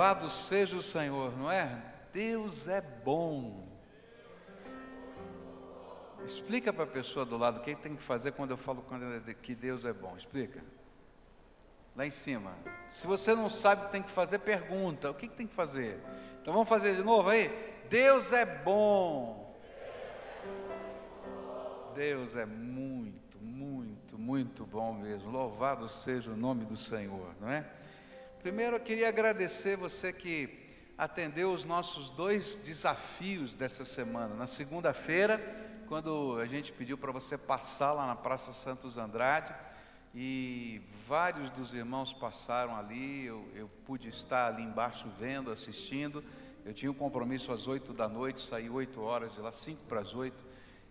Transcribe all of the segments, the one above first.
Louvado seja o Senhor, não é? Deus é bom. Explica para a pessoa do lado o que tem que fazer quando eu falo que Deus é bom. Explica. Lá em cima. Se você não sabe, tem que fazer pergunta. O que tem que fazer? Então vamos fazer de novo aí. Deus é bom. Deus é muito, muito, muito bom mesmo. Louvado seja o nome do Senhor, não é? Primeiro eu queria agradecer você que atendeu os nossos dois desafios dessa semana. Na segunda-feira, quando a gente pediu para você passar lá na Praça Santos Andrade, e vários dos irmãos passaram ali, eu, eu pude estar ali embaixo vendo, assistindo. Eu tinha um compromisso às oito da noite, saí oito horas de lá, cinco para as oito,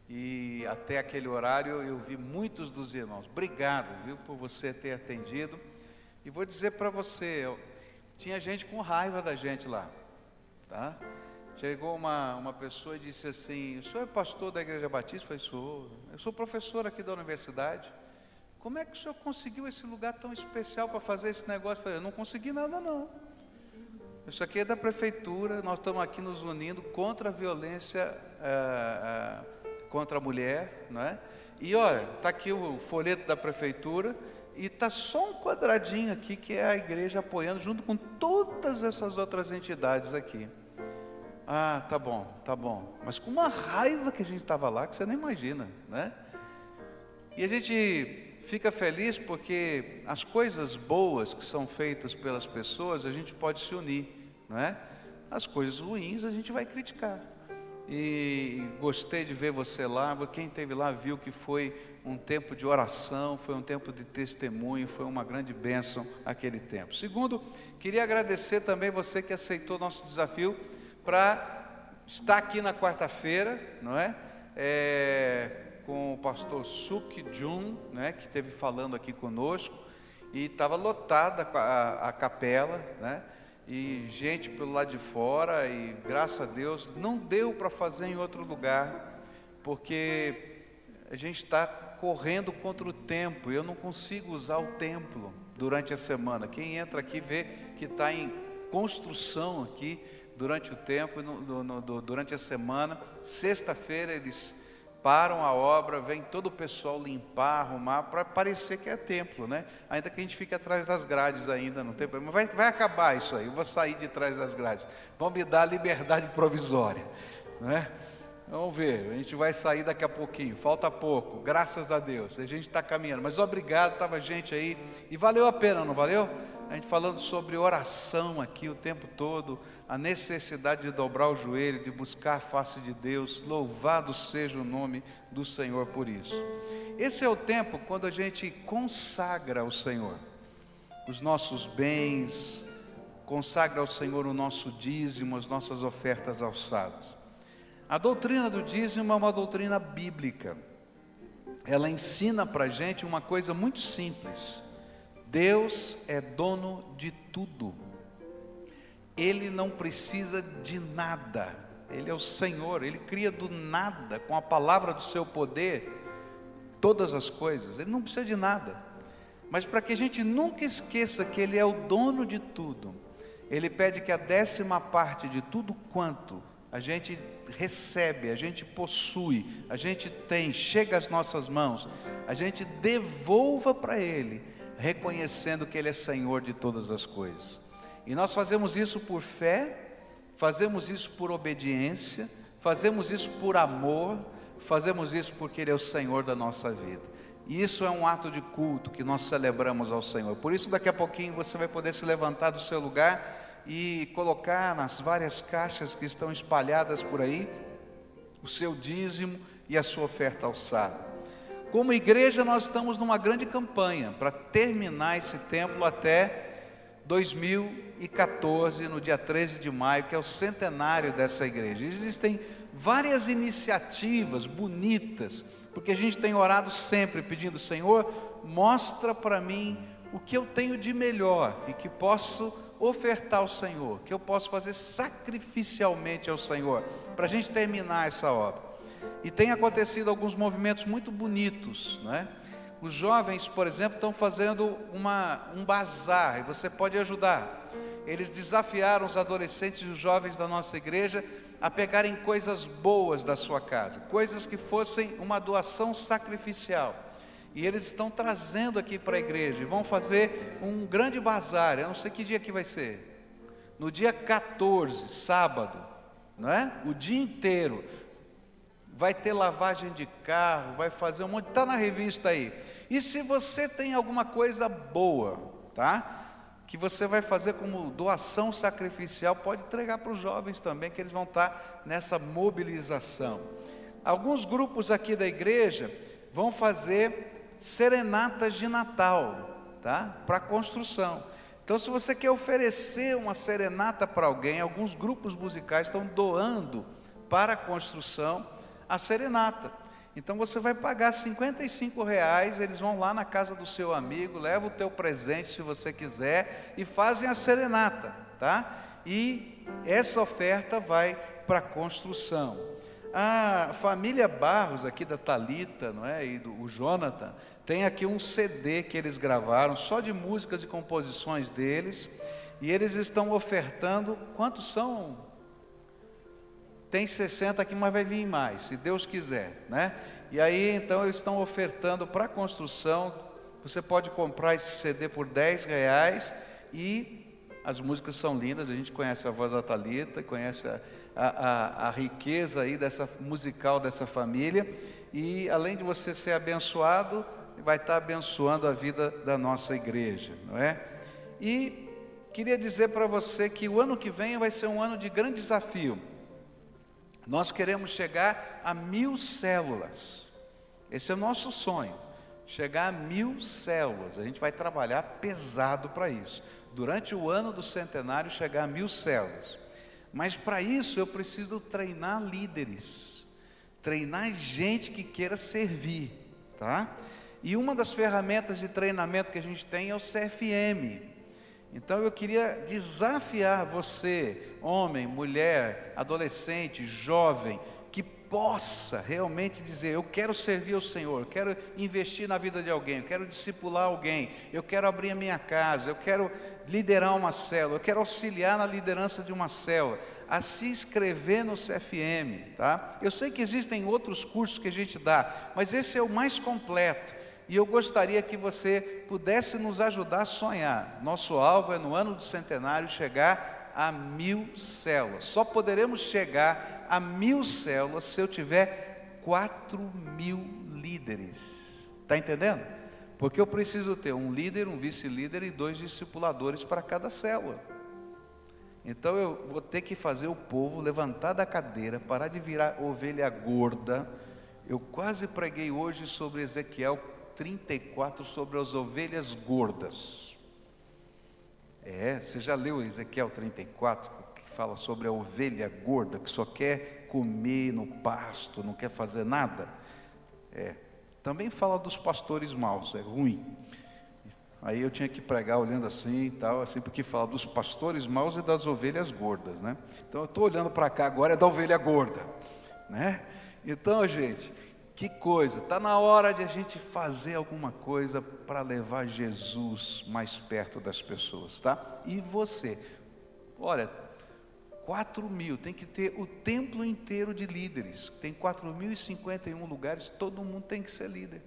e até aquele horário eu vi muitos dos irmãos. Obrigado, viu, por você ter atendido. E vou dizer para você, eu, tinha gente com raiva da gente lá, tá? Chegou uma, uma pessoa e disse assim: O senhor é pastor da Igreja Batista? Eu falei: Sou. Eu sou professor aqui da universidade. Como é que o senhor conseguiu esse lugar tão especial para fazer esse negócio? Eu falei: Eu não consegui nada, não. Isso aqui é da prefeitura, nós estamos aqui nos unindo contra a violência é, é, contra a mulher, não é? E olha, está aqui o folheto da prefeitura e está só um quadradinho aqui que é a igreja apoiando junto com todas essas outras entidades aqui. Ah, tá bom, tá bom. Mas com uma raiva que a gente estava lá que você nem imagina, né? E a gente fica feliz porque as coisas boas que são feitas pelas pessoas a gente pode se unir, não é? As coisas ruins a gente vai criticar. E gostei de ver você lá. Quem esteve lá viu que foi um tempo de oração, foi um tempo de testemunho, foi uma grande bênção aquele tempo. Segundo, queria agradecer também você que aceitou nosso desafio para estar aqui na quarta-feira, não é? é? Com o pastor Suk Jun, né, que esteve falando aqui conosco, e estava lotada a, a, capela, né? E gente pelo lado de fora, e graças a Deus, não deu para fazer em outro lugar, porque a gente está correndo contra o tempo. Eu não consigo usar o templo durante a semana. Quem entra aqui vê que está em construção aqui durante o tempo, no, no, no, durante a semana. Sexta-feira eles param a obra, vem todo o pessoal limpar, arrumar, para parecer que é templo, né? Ainda que a gente fique atrás das grades ainda, não tem problema. Vai, vai acabar isso aí, eu vou sair de trás das grades. Vão me dar liberdade provisória, né? Vamos ver, a gente vai sair daqui a pouquinho, falta pouco, graças a Deus, a gente está caminhando. Mas obrigado, estava gente aí, e valeu a pena, não valeu? A gente falando sobre oração aqui o tempo todo, a necessidade de dobrar o joelho, de buscar a face de Deus, louvado seja o nome do Senhor por isso. Esse é o tempo quando a gente consagra ao Senhor os nossos bens, consagra ao Senhor o nosso dízimo, as nossas ofertas alçadas. A doutrina do dízimo é uma doutrina bíblica. Ela ensina para a gente uma coisa muito simples: Deus é dono de tudo. Ele não precisa de nada. Ele é o Senhor, ele cria do nada, com a palavra do seu poder, todas as coisas. Ele não precisa de nada. Mas para que a gente nunca esqueça que ele é o dono de tudo, ele pede que a décima parte de tudo quanto a gente recebe, a gente possui, a gente tem, chega às nossas mãos, a gente devolva para Ele, reconhecendo que Ele é Senhor de todas as coisas. E nós fazemos isso por fé, fazemos isso por obediência, fazemos isso por amor, fazemos isso porque Ele é o Senhor da nossa vida. E isso é um ato de culto que nós celebramos ao Senhor. Por isso, daqui a pouquinho você vai poder se levantar do seu lugar e colocar nas várias caixas que estão espalhadas por aí o seu dízimo e a sua oferta alçada. Como igreja, nós estamos numa grande campanha para terminar esse templo até 2014, no dia 13 de maio, que é o centenário dessa igreja. Existem várias iniciativas bonitas, porque a gente tem orado sempre pedindo, Senhor, mostra para mim o que eu tenho de melhor e que posso ofertar ao Senhor, que eu posso fazer sacrificialmente ao Senhor, para a gente terminar essa obra. E tem acontecido alguns movimentos muito bonitos, não é? Os jovens, por exemplo, estão fazendo uma, um bazar e você pode ajudar. eles desafiaram os adolescentes e os jovens da nossa igreja a pegarem coisas boas da sua casa, coisas que fossem uma doação sacrificial. E eles estão trazendo aqui para a igreja vão fazer um grande bazar. Eu não sei que dia que vai ser. No dia 14, sábado, não é? O dia inteiro. Vai ter lavagem de carro, vai fazer um monte, está na revista aí. E se você tem alguma coisa boa, tá? Que você vai fazer como doação sacrificial, pode entregar para os jovens também, que eles vão estar nessa mobilização. Alguns grupos aqui da igreja vão fazer serenatas de Natal, tá? Para construção. Então, se você quer oferecer uma serenata para alguém, alguns grupos musicais estão doando para a construção a serenata. Então você vai pagar 55 reais, eles vão lá na casa do seu amigo, leva o teu presente se você quiser e fazem a serenata, tá? E essa oferta vai para a construção. A família Barros aqui da Talita, não é? E do Jonathan, tem aqui um CD que eles gravaram só de músicas e composições deles, e eles estão ofertando, quantos são? Tem 60 aqui, mas vai vir mais, se Deus quiser, né? E aí então eles estão ofertando para construção. Você pode comprar esse CD por 10 reais e as músicas são lindas. A gente conhece a voz da Talita, conhece a, a, a, riqueza aí dessa musical dessa família. E além de você ser abençoado, vai estar abençoando a vida da nossa igreja, não é? E queria dizer para você que o ano que vem vai ser um ano de grande desafio. Nós queremos chegar a mil células. Esse é o nosso sonho. Chegar a mil células. A gente vai trabalhar pesado para isso. Durante o ano do centenário, chegar a mil células. Mas para isso eu preciso treinar líderes, treinar gente que queira servir, tá? E uma das ferramentas de treinamento que a gente tem é o CFM, então eu queria desafiar você, homem, mulher, adolescente, jovem, que possa realmente dizer: Eu quero servir ao Senhor, eu quero investir na vida de alguém, eu quero discipular alguém, eu quero abrir a minha casa, eu quero liderar uma célula, eu quero auxiliar na liderança de uma célula, a se inscrever no CFM, tá? Eu sei que existem outros cursos que a gente dá, mas esse é o mais completo. E eu gostaria que você pudesse nos ajudar a sonhar. Nosso alvo é no ano do centenário chegar a mil células. Só poderemos chegar a mil células se eu tiver quatro mil líderes. Está entendendo? Porque eu preciso ter um líder, um vice-líder e dois discipuladores para cada célula. Então eu vou ter que fazer o povo levantar da cadeira, parar de virar ovelha gorda. Eu quase preguei hoje sobre Ezequiel 34 sobre as ovelhas gordas. É, você já leu Ezequiel 34, que fala sobre a ovelha gorda, que só quer comer no pasto, não quer fazer nada? É. Também fala dos pastores maus, é ruim. Aí eu tinha que pregar olhando assim e tal, assim, porque fala dos pastores maus e das ovelhas gordas, né? Então eu estou olhando para cá agora é da ovelha gorda, né? Então, gente, que coisa, está na hora de a gente fazer alguma coisa para levar Jesus mais perto das pessoas, tá? E você, olha, 4 mil, tem que ter o templo inteiro de líderes, tem 4.051 lugares, todo mundo tem que ser líder,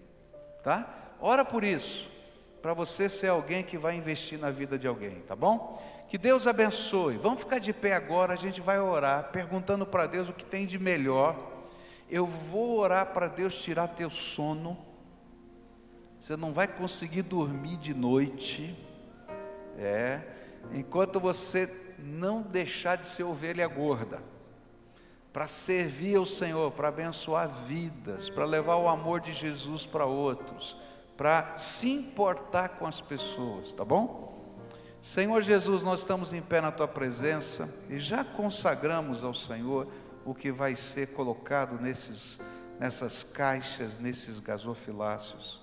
tá? Ora por isso, para você ser alguém que vai investir na vida de alguém, tá bom? Que Deus abençoe. Vamos ficar de pé agora, a gente vai orar, perguntando para Deus o que tem de melhor eu vou orar para Deus tirar teu sono. Você não vai conseguir dormir de noite. É, enquanto você não deixar de ser ovelha gorda, para servir ao Senhor, para abençoar vidas, para levar o amor de Jesus para outros, para se importar com as pessoas, tá bom? Senhor Jesus, nós estamos em pé na tua presença e já consagramos ao Senhor o que vai ser colocado nesses, nessas caixas, nesses gasofiláceos.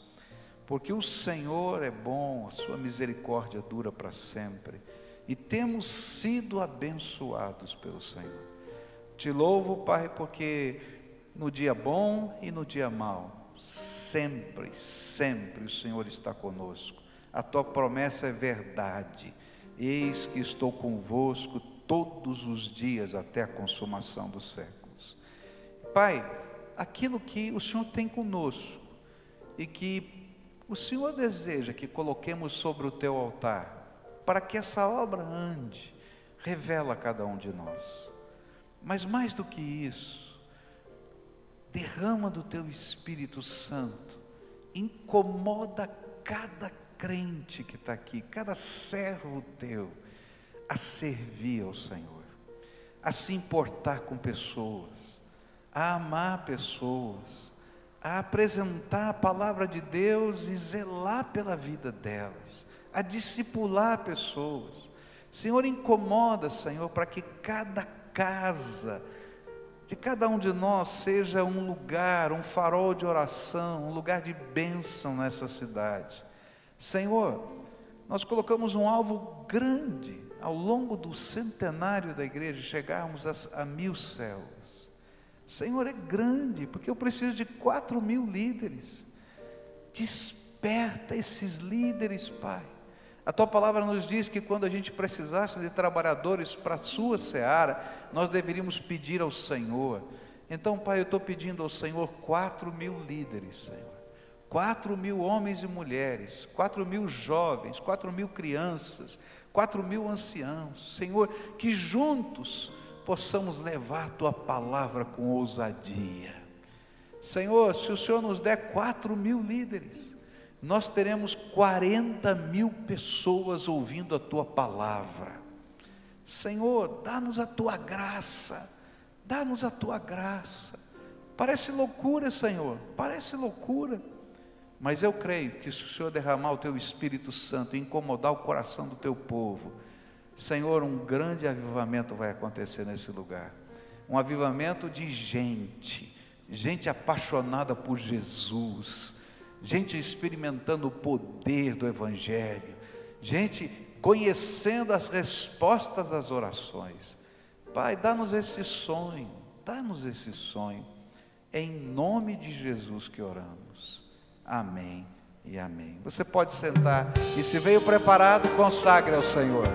Porque o Senhor é bom, a sua misericórdia dura para sempre. E temos sido abençoados pelo Senhor. Te louvo, Pai, porque no dia bom e no dia mau, sempre, sempre o Senhor está conosco. A tua promessa é verdade. Eis que estou convosco todos os dias até a consumação dos séculos. Pai, aquilo que o Senhor tem conosco e que o Senhor deseja que coloquemos sobre o teu altar, para que essa obra ande, revela a cada um de nós. Mas mais do que isso, derrama do teu Espírito Santo, incomoda cada crente que está aqui, cada servo teu, a servir ao Senhor, a se importar com pessoas, a amar pessoas, a apresentar a palavra de Deus e zelar pela vida delas, a discipular pessoas. Senhor, incomoda, Senhor, para que cada casa de cada um de nós seja um lugar, um farol de oração, um lugar de bênção nessa cidade. Senhor, nós colocamos um alvo grande ao longo do centenário da igreja, chegarmos a, a mil células. Senhor, é grande, porque eu preciso de quatro mil líderes. Desperta esses líderes, Pai. A tua palavra nos diz que quando a gente precisasse de trabalhadores para a sua seara, nós deveríamos pedir ao Senhor. Então, Pai, eu estou pedindo ao Senhor quatro mil líderes, Senhor. Quatro mil homens e mulheres, quatro mil jovens, quatro mil crianças, quatro mil anciãos, Senhor, que juntos possamos levar a tua palavra com ousadia. Senhor, se o Senhor nos der quatro mil líderes, nós teremos 40 mil pessoas ouvindo a tua palavra. Senhor, dá-nos a tua graça, dá-nos a tua graça. Parece loucura, Senhor, parece loucura mas eu creio que se o Senhor derramar o teu Espírito Santo e incomodar o coração do teu povo, Senhor, um grande avivamento vai acontecer nesse lugar. Um avivamento de gente, gente apaixonada por Jesus, gente experimentando o poder do Evangelho, gente conhecendo as respostas das orações. Pai, dá-nos esse sonho, dá-nos esse sonho. É em nome de Jesus que oramos. Amém e amém. Você pode sentar e se veio preparado, consagre ao Senhor.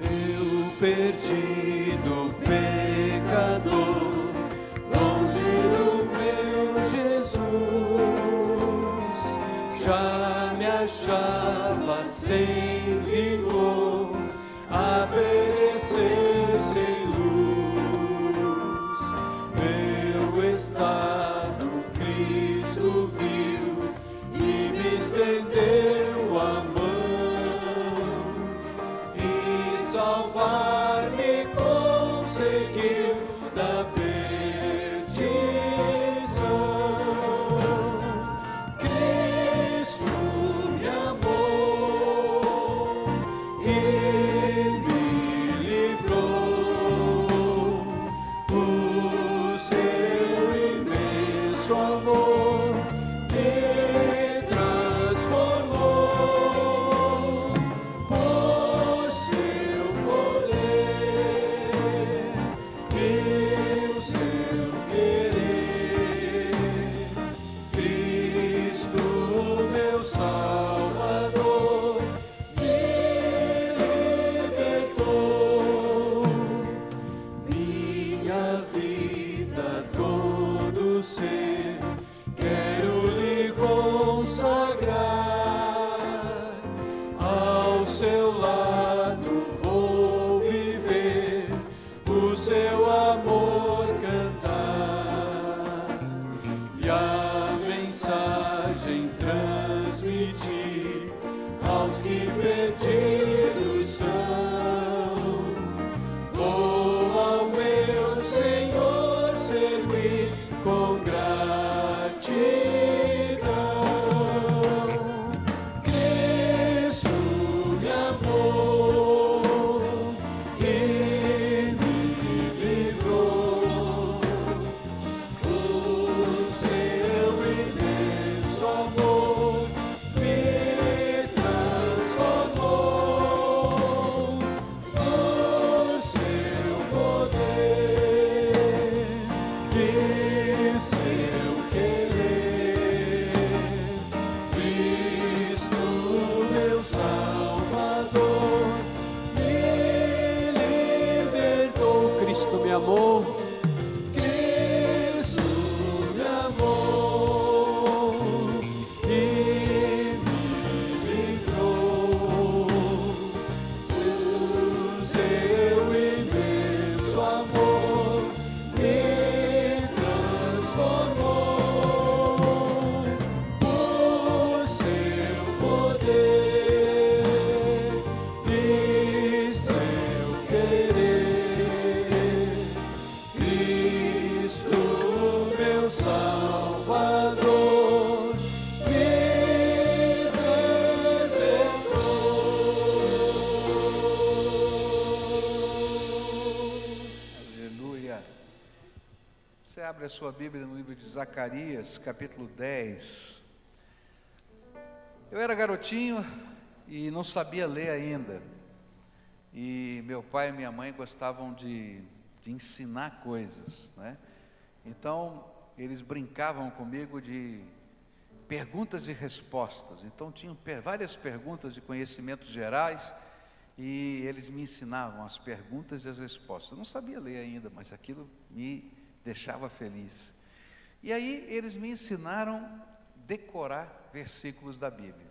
Eu perdido seu lar. A sua Bíblia no livro de Zacarias, capítulo 10. Eu era garotinho e não sabia ler ainda. E meu pai e minha mãe gostavam de, de ensinar coisas, né? Então, eles brincavam comigo de perguntas e respostas. Então, tinham várias perguntas de conhecimentos gerais e eles me ensinavam as perguntas e as respostas. Eu não sabia ler ainda, mas aquilo me deixava feliz. E aí eles me ensinaram decorar versículos da Bíblia.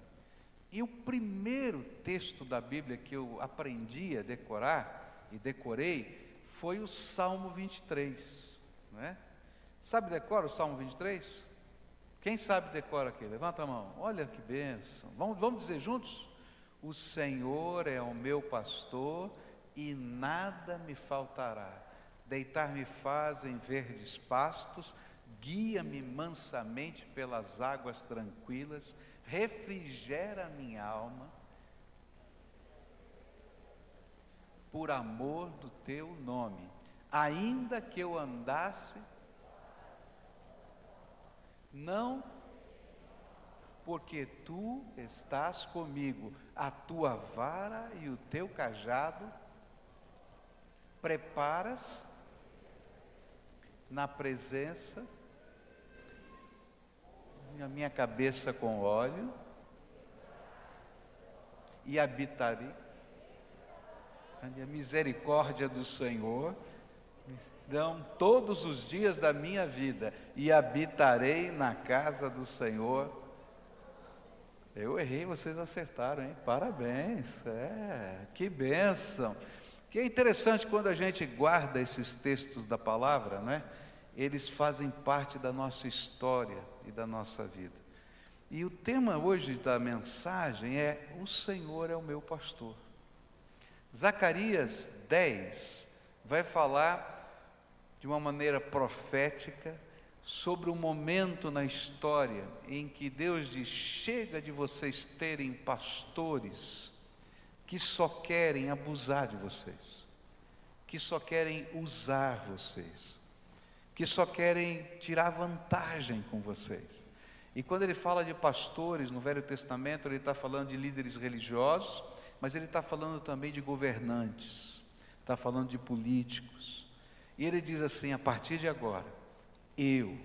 E o primeiro texto da Bíblia que eu aprendi a decorar e decorei foi o Salmo 23, né? Sabe decora o Salmo 23? Quem sabe decora aqui? Levanta a mão. Olha que bênção. Vamos, vamos dizer juntos? O Senhor é o meu pastor e nada me faltará. Deitar-me faz em verdes pastos, guia-me mansamente pelas águas tranquilas, refrigera minha alma, por amor do teu nome. Ainda que eu andasse, não, porque tu estás comigo, a tua vara e o teu cajado preparas na presença, a minha cabeça com óleo, e habitarei a misericórdia do Senhor, dão todos os dias da minha vida, e habitarei na casa do Senhor. Eu errei, vocês acertaram, hein? Parabéns, é, que bênção. Que é interessante quando a gente guarda esses textos da palavra, né? Eles fazem parte da nossa história e da nossa vida. E o tema hoje da mensagem é: O Senhor é o meu pastor. Zacarias 10 vai falar de uma maneira profética sobre um momento na história em que Deus diz: chega de vocês terem pastores que só querem abusar de vocês, que só querem usar vocês, que só querem tirar vantagem com vocês. E quando ele fala de pastores no Velho Testamento, ele está falando de líderes religiosos, mas ele está falando também de governantes, está falando de políticos. E ele diz assim: a partir de agora, eu,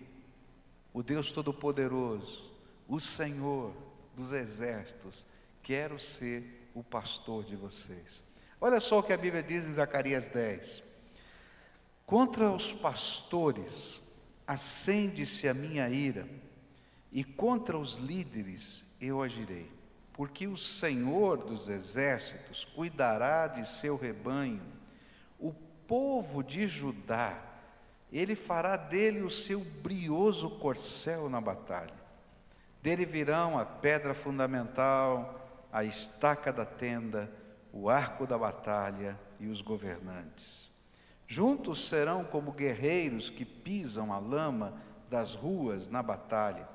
o Deus Todo-Poderoso, o Senhor dos exércitos, quero ser o pastor de vocês. Olha só o que a Bíblia diz em Zacarias 10. Contra os pastores acende-se a minha ira, e contra os líderes eu agirei, porque o Senhor dos exércitos cuidará de seu rebanho, o povo de Judá, ele fará dele o seu brioso corcel na batalha. Dele virão a pedra fundamental, a estaca da tenda, o arco da batalha e os governantes. Juntos serão como guerreiros que pisam a lama das ruas na batalha.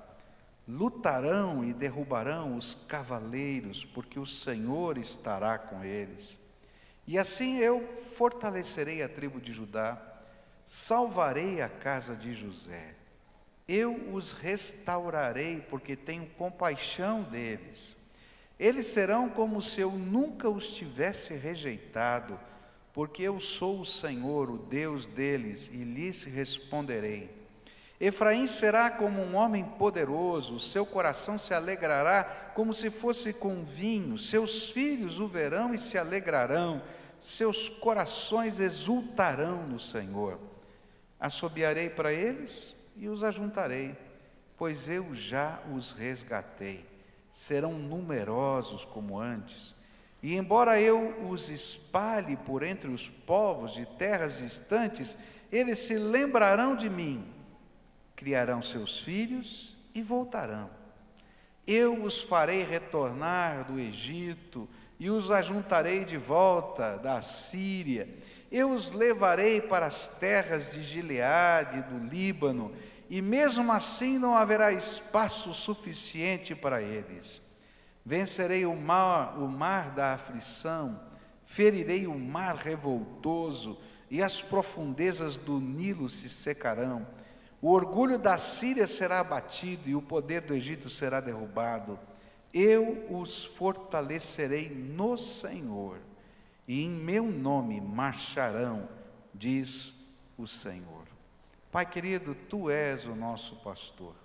Lutarão e derrubarão os cavaleiros, porque o Senhor estará com eles. E assim eu fortalecerei a tribo de Judá, salvarei a casa de José. Eu os restaurarei, porque tenho compaixão deles. Eles serão como se eu nunca os tivesse rejeitado, porque eu sou o Senhor, o Deus deles, e lhes responderei. Efraim será como um homem poderoso, seu coração se alegrará como se fosse com vinho, seus filhos o verão e se alegrarão, seus corações exultarão no Senhor. Assobiarei para eles e os ajuntarei, pois eu já os resgatei serão numerosos como antes. E embora eu os espalhe por entre os povos de terras distantes, eles se lembrarão de mim, criarão seus filhos e voltarão. Eu os farei retornar do Egito e os ajuntarei de volta da Síria. Eu os levarei para as terras de Gileade, do Líbano, e mesmo assim não haverá espaço suficiente para eles. Vencerei o mar, o mar da aflição, ferirei o mar revoltoso, e as profundezas do Nilo se secarão. O orgulho da Síria será abatido e o poder do Egito será derrubado. Eu os fortalecerei no Senhor, e em meu nome marcharão, diz o Senhor. Pai querido, tu és o nosso pastor.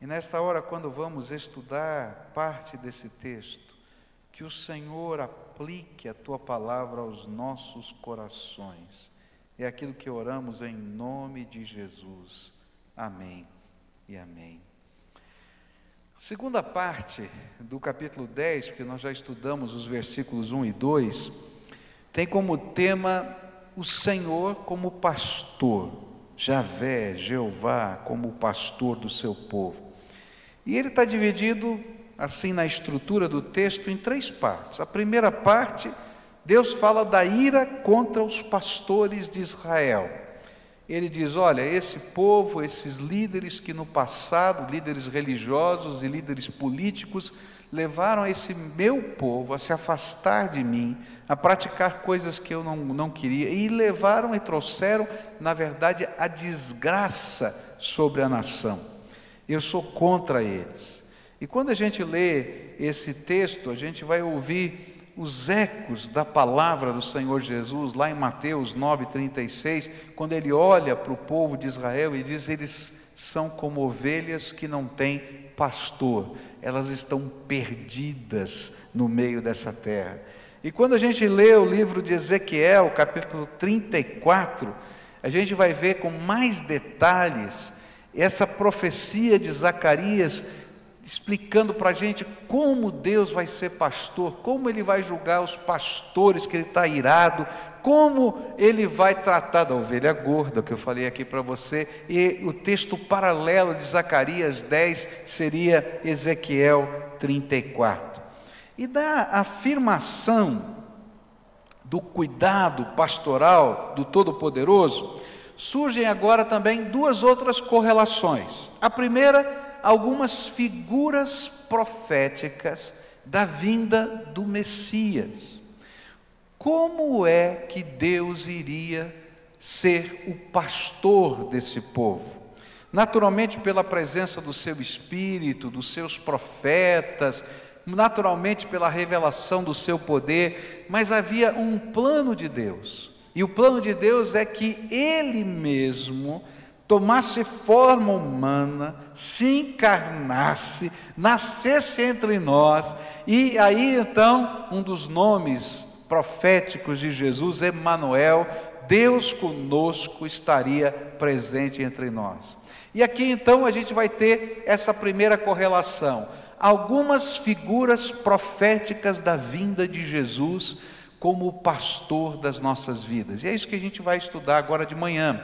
E nesta hora, quando vamos estudar parte desse texto, que o Senhor aplique a tua palavra aos nossos corações é aquilo que oramos em nome de Jesus. Amém e amém. Segunda parte do capítulo 10, porque nós já estudamos os versículos 1 e 2, tem como tema o Senhor como pastor, Javé, Jeová, como pastor do seu povo. E ele está dividido, assim, na estrutura do texto, em três partes. A primeira parte Deus fala da ira contra os pastores de Israel. Ele diz: Olha, esse povo, esses líderes que no passado, líderes religiosos e líderes políticos, levaram esse meu povo a se afastar de mim, a praticar coisas que eu não, não queria, e levaram e trouxeram, na verdade, a desgraça sobre a nação. Eu sou contra eles. E quando a gente lê esse texto, a gente vai ouvir os ecos da palavra do Senhor Jesus, lá em Mateus 9,36, quando ele olha para o povo de Israel e diz: eles são como ovelhas que não têm pastor, elas estão perdidas no meio dessa terra. E quando a gente lê o livro de Ezequiel, capítulo 34, a gente vai ver com mais detalhes essa profecia de Zacarias explicando para a gente como Deus vai ser pastor, como Ele vai julgar os pastores que Ele está irado, como Ele vai tratar da ovelha gorda, que eu falei aqui para você, e o texto paralelo de Zacarias 10 seria Ezequiel 34. E da afirmação do cuidado pastoral do Todo-Poderoso, surgem agora também duas outras correlações. A primeira algumas figuras proféticas da vinda do Messias. Como é que Deus iria ser o pastor desse povo? Naturalmente, pela presença do seu Espírito, dos seus profetas, naturalmente pela revelação do seu poder, mas havia um plano de Deus. E o plano de Deus é que Ele mesmo tomasse forma humana, se encarnasse, nascesse entre nós, e aí então um dos nomes proféticos de Jesus, Emanuel, Deus conosco estaria presente entre nós. E aqui então a gente vai ter essa primeira correlação. Algumas figuras proféticas da vinda de Jesus como o pastor das nossas vidas. E é isso que a gente vai estudar agora de manhã.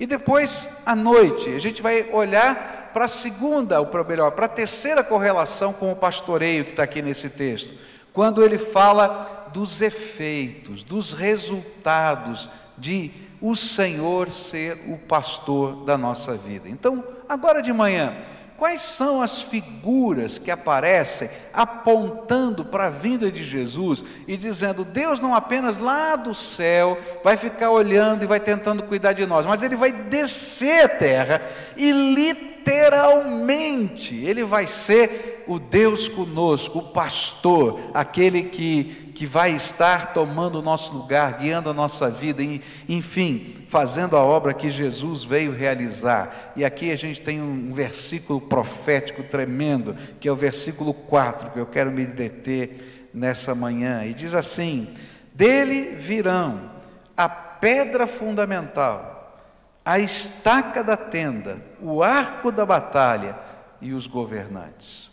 E depois, à noite, a gente vai olhar para a segunda, ou melhor, para a terceira correlação com o pastoreio que está aqui nesse texto, quando ele fala dos efeitos, dos resultados de o Senhor ser o pastor da nossa vida. Então, agora de manhã, Quais são as figuras que aparecem apontando para a vinda de Jesus e dizendo: Deus não apenas lá do céu vai ficar olhando e vai tentando cuidar de nós, mas Ele vai descer a terra e literalmente Ele vai ser o Deus conosco, o pastor, aquele que que vai estar tomando o nosso lugar, guiando a nossa vida, enfim, fazendo a obra que Jesus veio realizar. E aqui a gente tem um versículo profético tremendo, que é o versículo 4, que eu quero me deter nessa manhã, e diz assim: Dele virão a pedra fundamental, a estaca da tenda, o arco da batalha e os governantes.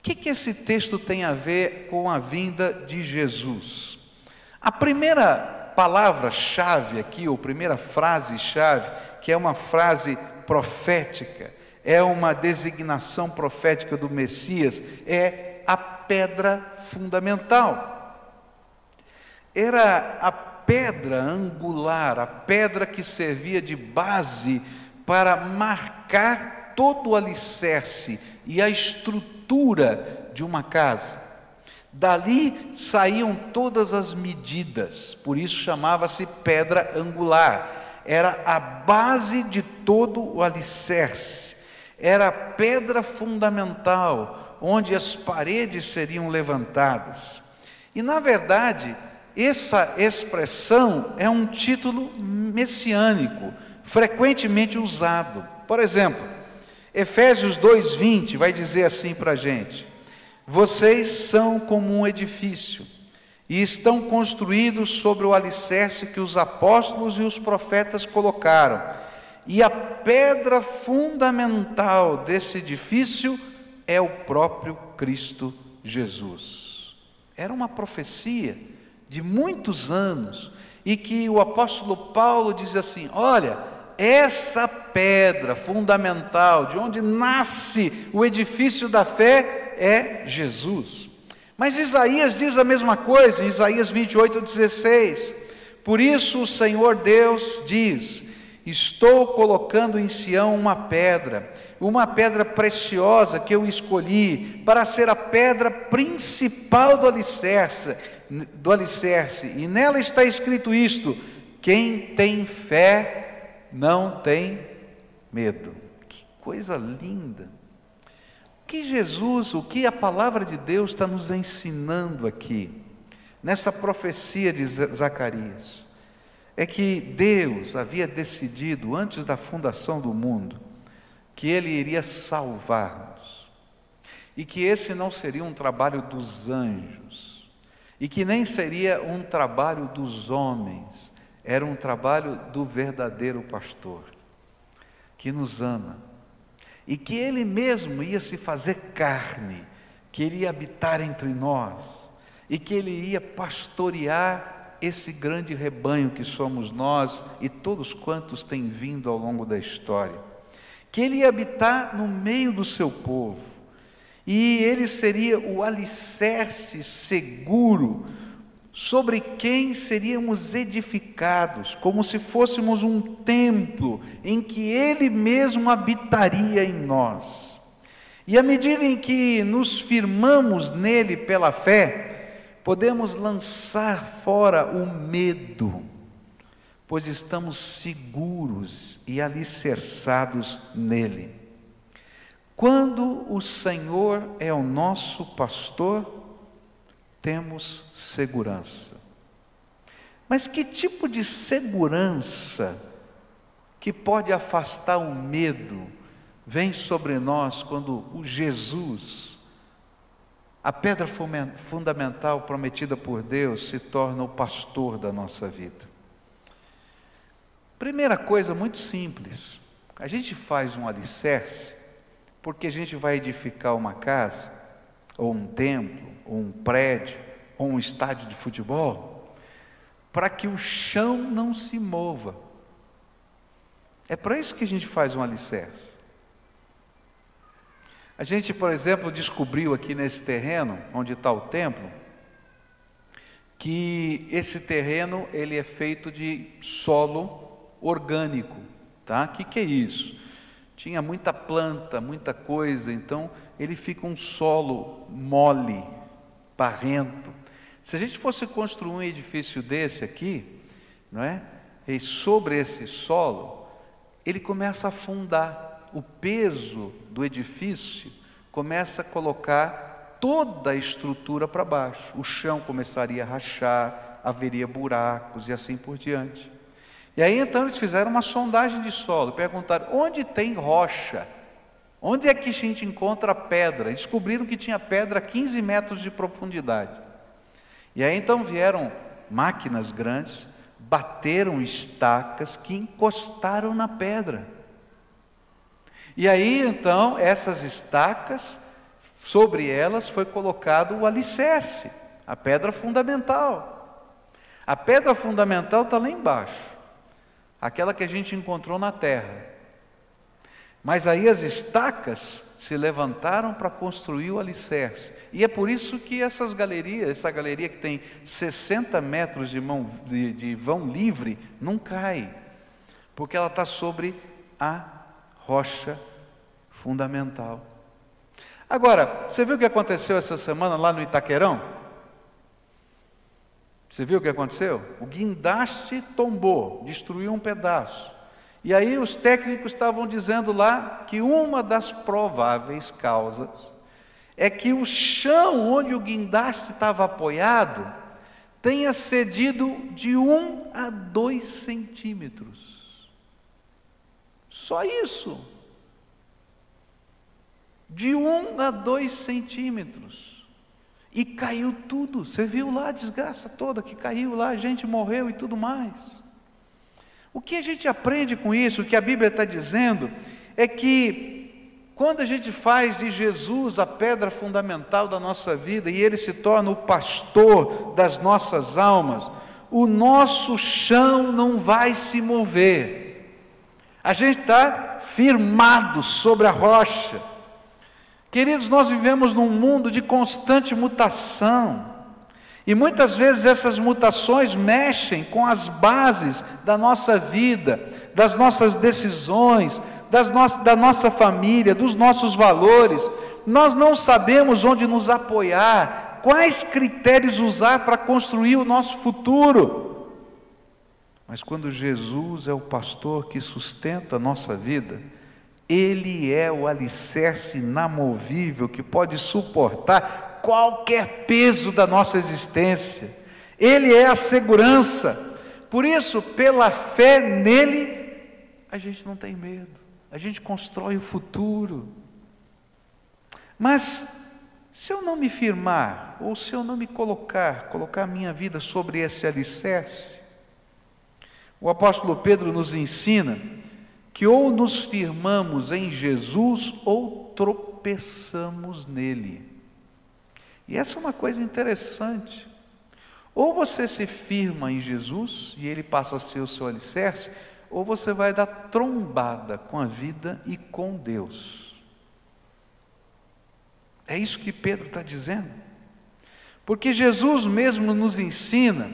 O que, que esse texto tem a ver com a vinda de Jesus? A primeira palavra-chave aqui, ou primeira frase-chave, que é uma frase profética, é uma designação profética do Messias, é a pedra fundamental. Era a pedra angular, a pedra que servia de base para marcar todo o alicerce e a estrutura estrutura de uma casa. Dali saíam todas as medidas, por isso chamava-se pedra angular. era a base de todo o alicerce, era a pedra fundamental onde as paredes seriam levantadas. E na verdade, essa expressão é um título messiânico, frequentemente usado. Por exemplo, Efésios 2,20 vai dizer assim para a gente: Vocês são como um edifício e estão construídos sobre o alicerce que os apóstolos e os profetas colocaram. E a pedra fundamental desse edifício é o próprio Cristo Jesus. Era uma profecia de muitos anos e que o apóstolo Paulo diz assim: olha, essa pedra fundamental, de onde nasce o edifício da fé, é Jesus. Mas Isaías diz a mesma coisa, em Isaías 28, 16. Por isso o Senhor Deus diz: Estou colocando em Sião uma pedra, uma pedra preciosa que eu escolhi para ser a pedra principal do alicerce, do alicerce. E nela está escrito isto: quem tem fé não tem medo. Que coisa linda que Jesus, o que a palavra de Deus está nos ensinando aqui, nessa profecia de Zacarias, é que Deus havia decidido, antes da fundação do mundo, que Ele iria salvar-nos, e que esse não seria um trabalho dos anjos, e que nem seria um trabalho dos homens, era um trabalho do verdadeiro pastor, que nos ama e que Ele mesmo ia se fazer carne, que Ele ia habitar entre nós, e que Ele ia pastorear esse grande rebanho que somos nós e todos quantos têm vindo ao longo da história, que Ele ia habitar no meio do seu povo, e Ele seria o alicerce seguro sobre quem seríamos edificados, como se fôssemos um templo em que Ele mesmo habitaria em nós. E à medida em que nos firmamos nele pela fé, podemos lançar fora o medo, pois estamos seguros e alicerçados nele. Quando o Senhor é o nosso pastor, temos segurança. Mas que tipo de segurança que pode afastar o medo vem sobre nós quando o Jesus, a pedra fundamental prometida por Deus, se torna o pastor da nossa vida? Primeira coisa muito simples: a gente faz um alicerce porque a gente vai edificar uma casa, ou um templo, um prédio, ou um estádio de futebol, para que o chão não se mova. É para isso que a gente faz um alicerce. A gente, por exemplo, descobriu aqui nesse terreno, onde está o templo, que esse terreno ele é feito de solo orgânico, tá? O que, que é isso? Tinha muita planta, muita coisa, então ele fica um solo mole, barrento. Se a gente fosse construir um edifício desse aqui, não é? E sobre esse solo, ele começa a afundar. O peso do edifício começa a colocar toda a estrutura para baixo. O chão começaria a rachar, haveria buracos e assim por diante. E aí então eles fizeram uma sondagem de solo, perguntaram: onde tem rocha? Onde é que a gente encontra pedra? Descobriram que tinha pedra a 15 metros de profundidade. E aí então vieram máquinas grandes, bateram estacas que encostaram na pedra. E aí então essas estacas, sobre elas foi colocado o alicerce, a pedra fundamental. A pedra fundamental está lá embaixo, aquela que a gente encontrou na terra. Mas aí as estacas se levantaram para construir o alicerce. E é por isso que essas galerias, essa galeria que tem 60 metros de, mão, de, de vão livre, não cai, porque ela está sobre a rocha fundamental. Agora, você viu o que aconteceu essa semana lá no Itaquerão? Você viu o que aconteceu? O guindaste tombou, destruiu um pedaço. E aí os técnicos estavam dizendo lá que uma das prováveis causas é que o chão onde o guindaste estava apoiado tenha cedido de um a dois centímetros. Só isso. De um a dois centímetros. E caiu tudo. Você viu lá a desgraça toda que caiu lá, a gente morreu e tudo mais. O que a gente aprende com isso, o que a Bíblia está dizendo, é que quando a gente faz de Jesus a pedra fundamental da nossa vida e ele se torna o pastor das nossas almas, o nosso chão não vai se mover. A gente está firmado sobre a rocha. Queridos, nós vivemos num mundo de constante mutação. E muitas vezes essas mutações mexem com as bases da nossa vida, das nossas decisões, das no da nossa família, dos nossos valores, nós não sabemos onde nos apoiar, quais critérios usar para construir o nosso futuro. Mas quando Jesus é o pastor que sustenta a nossa vida, Ele é o alicerce inamovível que pode suportar qualquer peso da nossa existência, Ele é a segurança. Por isso, pela fé nele, a gente não tem medo a gente constrói o futuro. Mas se eu não me firmar, ou se eu não me colocar, colocar a minha vida sobre esse alicerce, o apóstolo Pedro nos ensina que ou nos firmamos em Jesus ou tropeçamos nele. E essa é uma coisa interessante. Ou você se firma em Jesus e ele passa a ser o seu alicerce, ou você vai dar trombada com a vida e com Deus. É isso que Pedro está dizendo. Porque Jesus mesmo nos ensina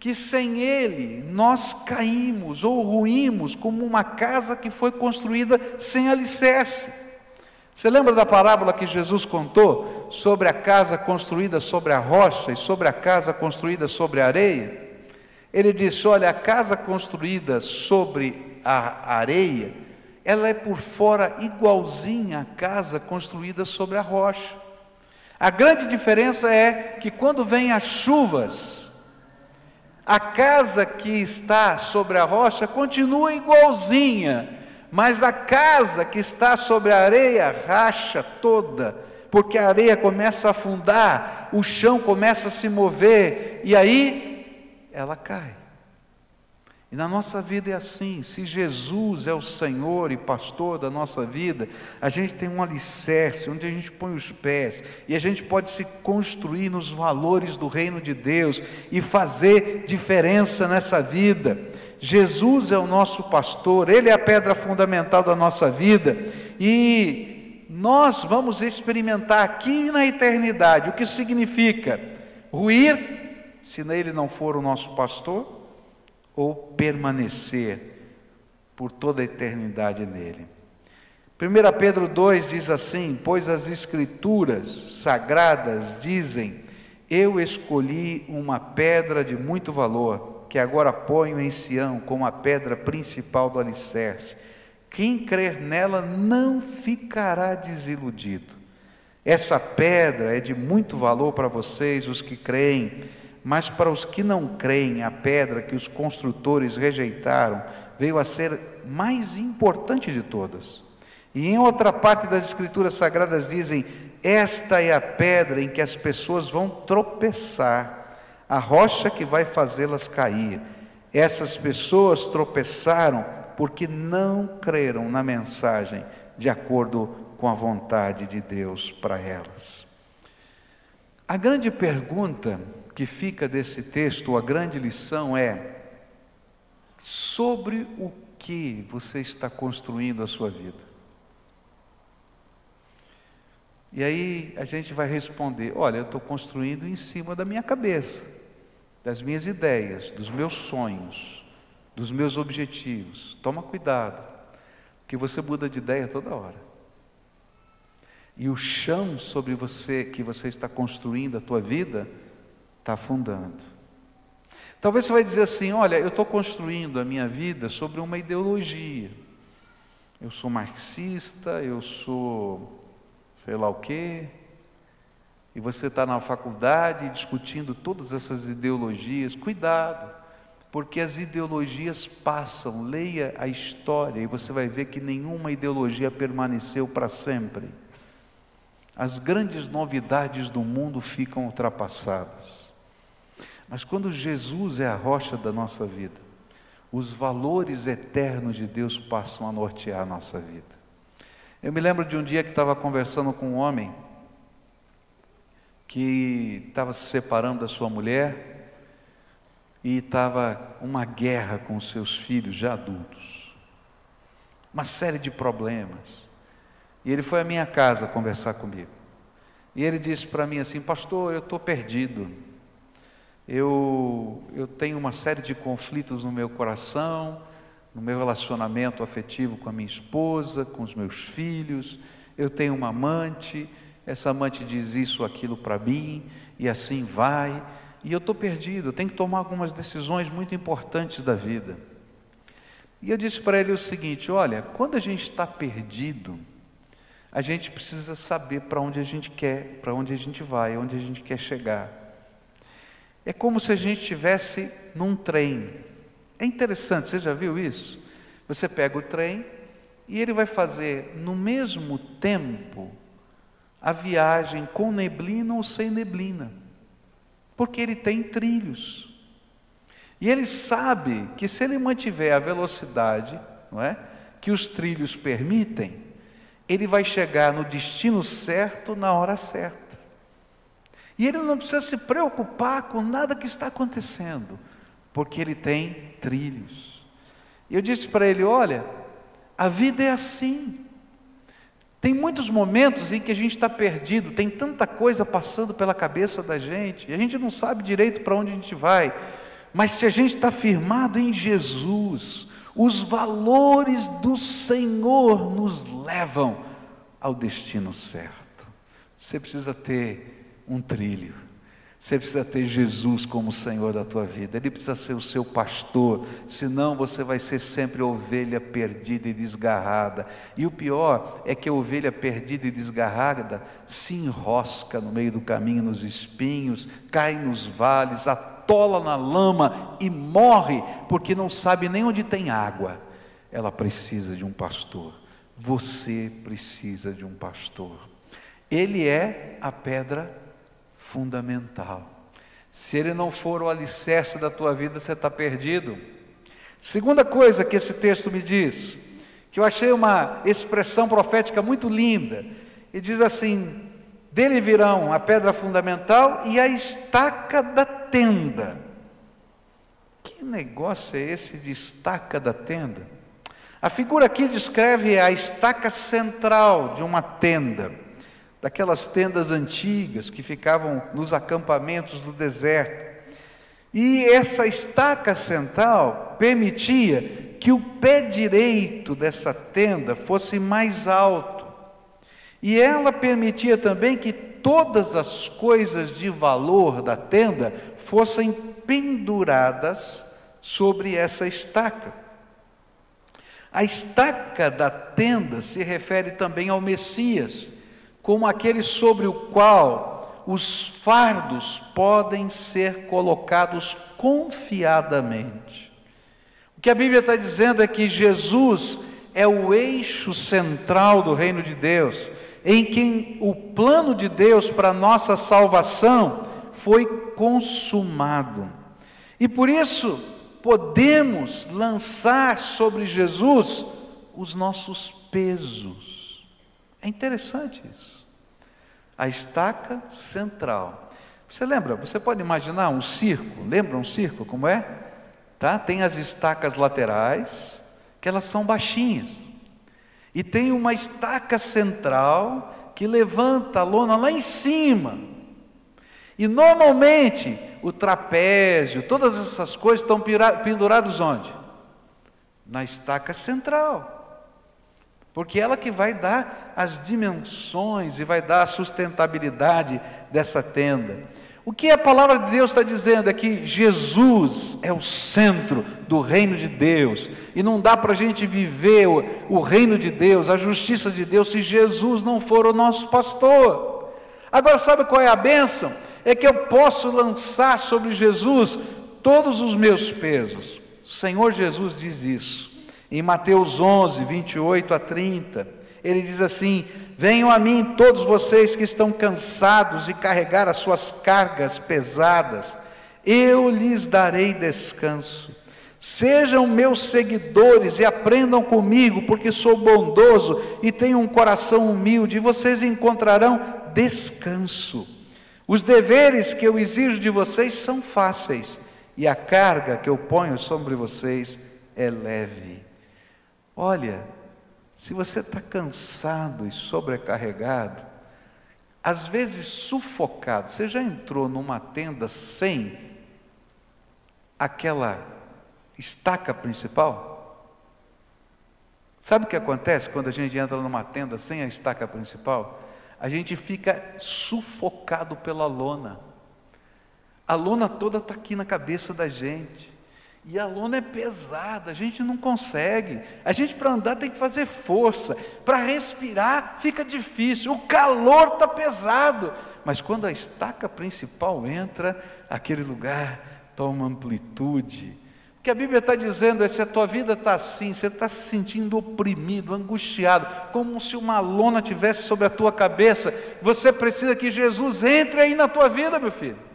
que sem Ele nós caímos ou ruímos como uma casa que foi construída sem alicerce. Você lembra da parábola que Jesus contou sobre a casa construída sobre a rocha e sobre a casa construída sobre a areia? Ele disse: Olha, a casa construída sobre a areia, ela é por fora igualzinha à casa construída sobre a rocha. A grande diferença é que quando vem as chuvas, a casa que está sobre a rocha continua igualzinha, mas a casa que está sobre a areia racha toda, porque a areia começa a afundar, o chão começa a se mover, e aí ela cai. E na nossa vida é assim: se Jesus é o Senhor e pastor da nossa vida, a gente tem um alicerce onde a gente põe os pés e a gente pode se construir nos valores do reino de Deus e fazer diferença nessa vida. Jesus é o nosso pastor, Ele é a pedra fundamental da nossa vida e nós vamos experimentar aqui na eternidade o que significa ruir se nele não for o nosso pastor, ou permanecer por toda a eternidade nele. 1 Pedro 2 diz assim: Pois as Escrituras sagradas dizem: Eu escolhi uma pedra de muito valor, que agora ponho em Sião como a pedra principal do alicerce. Quem crer nela não ficará desiludido. Essa pedra é de muito valor para vocês, os que creem mas para os que não creem, a pedra que os construtores rejeitaram veio a ser mais importante de todas. E em outra parte das Escrituras Sagradas dizem: Esta é a pedra em que as pessoas vão tropeçar, a rocha que vai fazê-las cair. Essas pessoas tropeçaram porque não creram na mensagem de acordo com a vontade de Deus para elas. A grande pergunta que fica desse texto, a grande lição é sobre o que você está construindo a sua vida. E aí a gente vai responder: olha, eu estou construindo em cima da minha cabeça, das minhas ideias, dos meus sonhos, dos meus objetivos. Toma cuidado, porque você muda de ideia toda hora. E o chão sobre você que você está construindo a tua vida está afundando. Talvez você vai dizer assim: olha, eu estou construindo a minha vida sobre uma ideologia. Eu sou marxista, eu sou sei lá o quê. E você está na faculdade discutindo todas essas ideologias. Cuidado, porque as ideologias passam. Leia a história e você vai ver que nenhuma ideologia permaneceu para sempre. As grandes novidades do mundo ficam ultrapassadas. Mas quando Jesus é a rocha da nossa vida, os valores eternos de Deus passam a nortear a nossa vida. Eu me lembro de um dia que estava conversando com um homem que estava se separando da sua mulher e estava uma guerra com os seus filhos já adultos. Uma série de problemas. E ele foi à minha casa conversar comigo. E ele disse para mim assim: Pastor, eu estou perdido. Eu, eu tenho uma série de conflitos no meu coração, no meu relacionamento afetivo com a minha esposa, com os meus filhos. Eu tenho uma amante, essa amante diz isso, aquilo para mim, e assim vai. E eu estou perdido, eu tenho que tomar algumas decisões muito importantes da vida. E eu disse para ele o seguinte: olha, quando a gente está perdido, a gente precisa saber para onde a gente quer, para onde a gente vai, onde a gente quer chegar. É como se a gente estivesse num trem. É interessante, você já viu isso? Você pega o trem e ele vai fazer no mesmo tempo a viagem com neblina ou sem neblina, porque ele tem trilhos. E ele sabe que se ele mantiver a velocidade, não é, que os trilhos permitem, ele vai chegar no destino certo na hora certa. E ele não precisa se preocupar com nada que está acontecendo, porque ele tem trilhos. E eu disse para ele: olha, a vida é assim. Tem muitos momentos em que a gente está perdido, tem tanta coisa passando pela cabeça da gente, e a gente não sabe direito para onde a gente vai, mas se a gente está firmado em Jesus, os valores do Senhor nos levam ao destino certo. Você precisa ter um trilho. Você precisa ter Jesus como Senhor da tua vida, Ele precisa ser o seu pastor, senão você vai ser sempre ovelha perdida e desgarrada. E o pior é que a ovelha perdida e desgarrada se enrosca no meio do caminho, nos espinhos, cai nos vales, atola na lama e morre, porque não sabe nem onde tem água. Ela precisa de um pastor, você precisa de um pastor. Ele é a pedra fundamental. Se ele não for o alicerce da tua vida, você está perdido. Segunda coisa que esse texto me diz, que eu achei uma expressão profética muito linda, e diz assim: dele virão a pedra fundamental e a estaca da tenda. Que negócio é esse de estaca da tenda? A figura aqui descreve a estaca central de uma tenda daquelas tendas antigas que ficavam nos acampamentos do deserto. E essa estaca central permitia que o pé direito dessa tenda fosse mais alto. E ela permitia também que todas as coisas de valor da tenda fossem penduradas sobre essa estaca. A estaca da tenda se refere também ao Messias, como aquele sobre o qual os fardos podem ser colocados confiadamente. O que a Bíblia está dizendo é que Jesus é o eixo central do reino de Deus, em quem o plano de Deus para nossa salvação foi consumado. E por isso podemos lançar sobre Jesus os nossos pesos. É interessante isso a estaca central. Você lembra? Você pode imaginar um circo? Lembra um circo como é? Tá? Tem as estacas laterais, que elas são baixinhas. E tem uma estaca central que levanta a lona lá em cima. E normalmente o trapézio, todas essas coisas estão pendurados onde? Na estaca central porque ela que vai dar as dimensões e vai dar a sustentabilidade dessa tenda. O que a palavra de Deus está dizendo é que Jesus é o centro do reino de Deus, e não dá para a gente viver o, o, reino de Deus, a justiça de Deus, se Jesus não for o nosso pastor. Agora, sabe qual é a bênção? É que eu posso lançar sobre Jesus todos os meus pesos. O Senhor Jesus diz isso, em Mateus 11, 28 a 30. Ele diz assim: Venham a mim todos vocês que estão cansados de carregar as suas cargas pesadas, eu lhes darei descanso. Sejam meus seguidores e aprendam comigo, porque sou bondoso e tenho um coração humilde, e vocês encontrarão descanso. Os deveres que eu exijo de vocês são fáceis, e a carga que eu ponho sobre vocês é leve. Olha, se você está cansado e sobrecarregado, às vezes sufocado, você já entrou numa tenda sem aquela estaca principal? Sabe o que acontece quando a gente entra numa tenda sem a estaca principal? A gente fica sufocado pela lona. A lona toda está aqui na cabeça da gente. E a lona é pesada, a gente não consegue. A gente para andar tem que fazer força. Para respirar fica difícil. O calor está pesado. Mas quando a estaca principal entra, aquele lugar toma amplitude. O que a Bíblia está dizendo é: se a tua vida está assim, você está se sentindo oprimido, angustiado, como se uma lona tivesse sobre a tua cabeça, você precisa que Jesus entre aí na tua vida, meu filho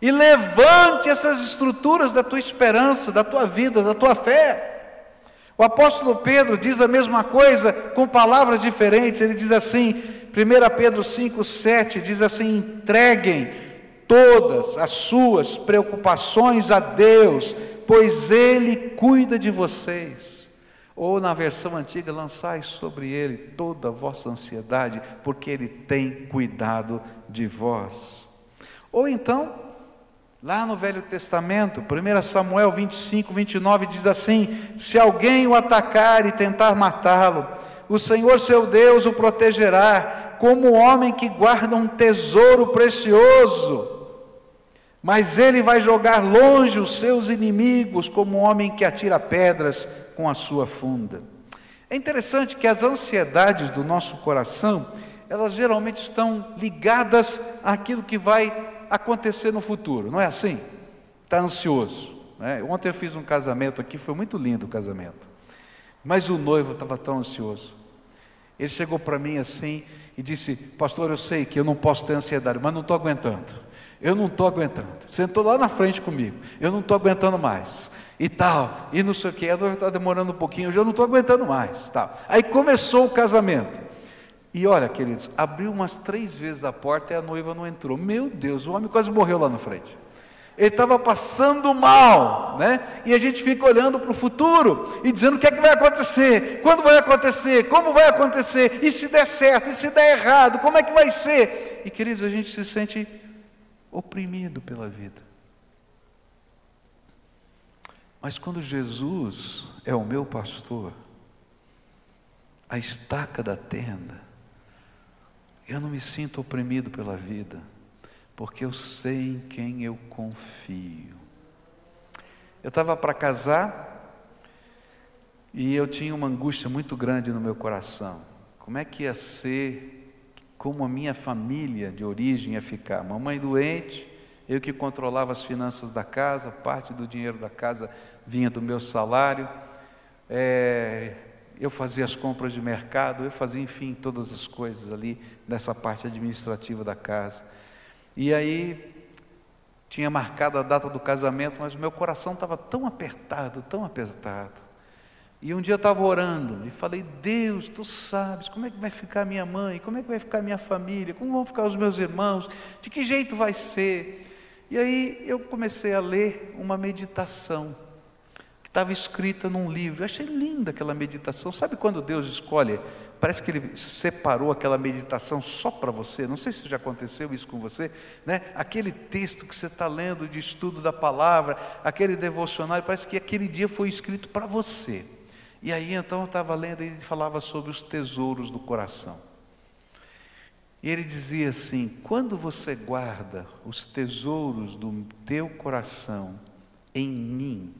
e levante essas estruturas da tua esperança, da tua vida, da tua fé. O apóstolo Pedro diz a mesma coisa com palavras diferentes. Ele diz assim, 1 Pedro 5, 7, diz assim: entreguem todas as suas preocupações a Deus, pois Ele cuida de vocês. Ou na versão antiga, lançai sobre Ele toda a vossa ansiedade, porque Ele tem cuidado de vós. Ou então, Lá no Velho Testamento, 1 Samuel 25, 29 diz assim: Se alguém o atacar e tentar matá-lo, o Senhor seu Deus o protegerá, como o homem que guarda um tesouro precioso. Mas ele vai jogar longe os seus inimigos, como o homem que atira pedras com a sua funda. É interessante que as ansiedades do nosso coração, elas geralmente estão ligadas àquilo que vai acontecer no futuro, não é assim? Está ansioso. Né? Ontem eu fiz um casamento aqui, foi muito lindo o casamento. Mas o noivo estava tão ansioso. Ele chegou para mim assim e disse: Pastor, eu sei que eu não posso ter ansiedade, mas não estou aguentando. Eu não estou aguentando. Sentou lá na frente comigo. Eu não estou aguentando mais. E tal. E não sei o que. A noiva está demorando um pouquinho. Eu já não estou aguentando mais. Tal. Aí começou o casamento. E olha, queridos, abriu umas três vezes a porta e a noiva não entrou. Meu Deus, o homem quase morreu lá na frente. Ele estava passando mal, né? E a gente fica olhando para o futuro e dizendo o que é que vai acontecer, quando vai acontecer, como vai acontecer, e se der certo, e se der errado, como é que vai ser? E queridos, a gente se sente oprimido pela vida. Mas quando Jesus é o meu pastor, a estaca da tenda, eu não me sinto oprimido pela vida, porque eu sei em quem eu confio. Eu estava para casar e eu tinha uma angústia muito grande no meu coração. Como é que ia ser, como a minha família de origem ia ficar? Mamãe doente, eu que controlava as finanças da casa, parte do dinheiro da casa vinha do meu salário. É, eu fazia as compras de mercado, eu fazia, enfim, todas as coisas ali nessa parte administrativa da casa. E aí tinha marcado a data do casamento, mas o meu coração estava tão apertado, tão apertado. E um dia eu estava orando e falei: Deus, tu sabes como é que vai ficar minha mãe, como é que vai ficar minha família, como vão ficar os meus irmãos, de que jeito vai ser. E aí eu comecei a ler uma meditação estava escrita num livro. Eu achei linda aquela meditação. Sabe quando Deus escolhe? Parece que Ele separou aquela meditação só para você. Não sei se já aconteceu isso com você, né? Aquele texto que você está lendo de estudo da palavra, aquele devocionário, parece que aquele dia foi escrito para você. E aí então eu estava lendo e ele falava sobre os tesouros do coração. E ele dizia assim: quando você guarda os tesouros do teu coração em mim,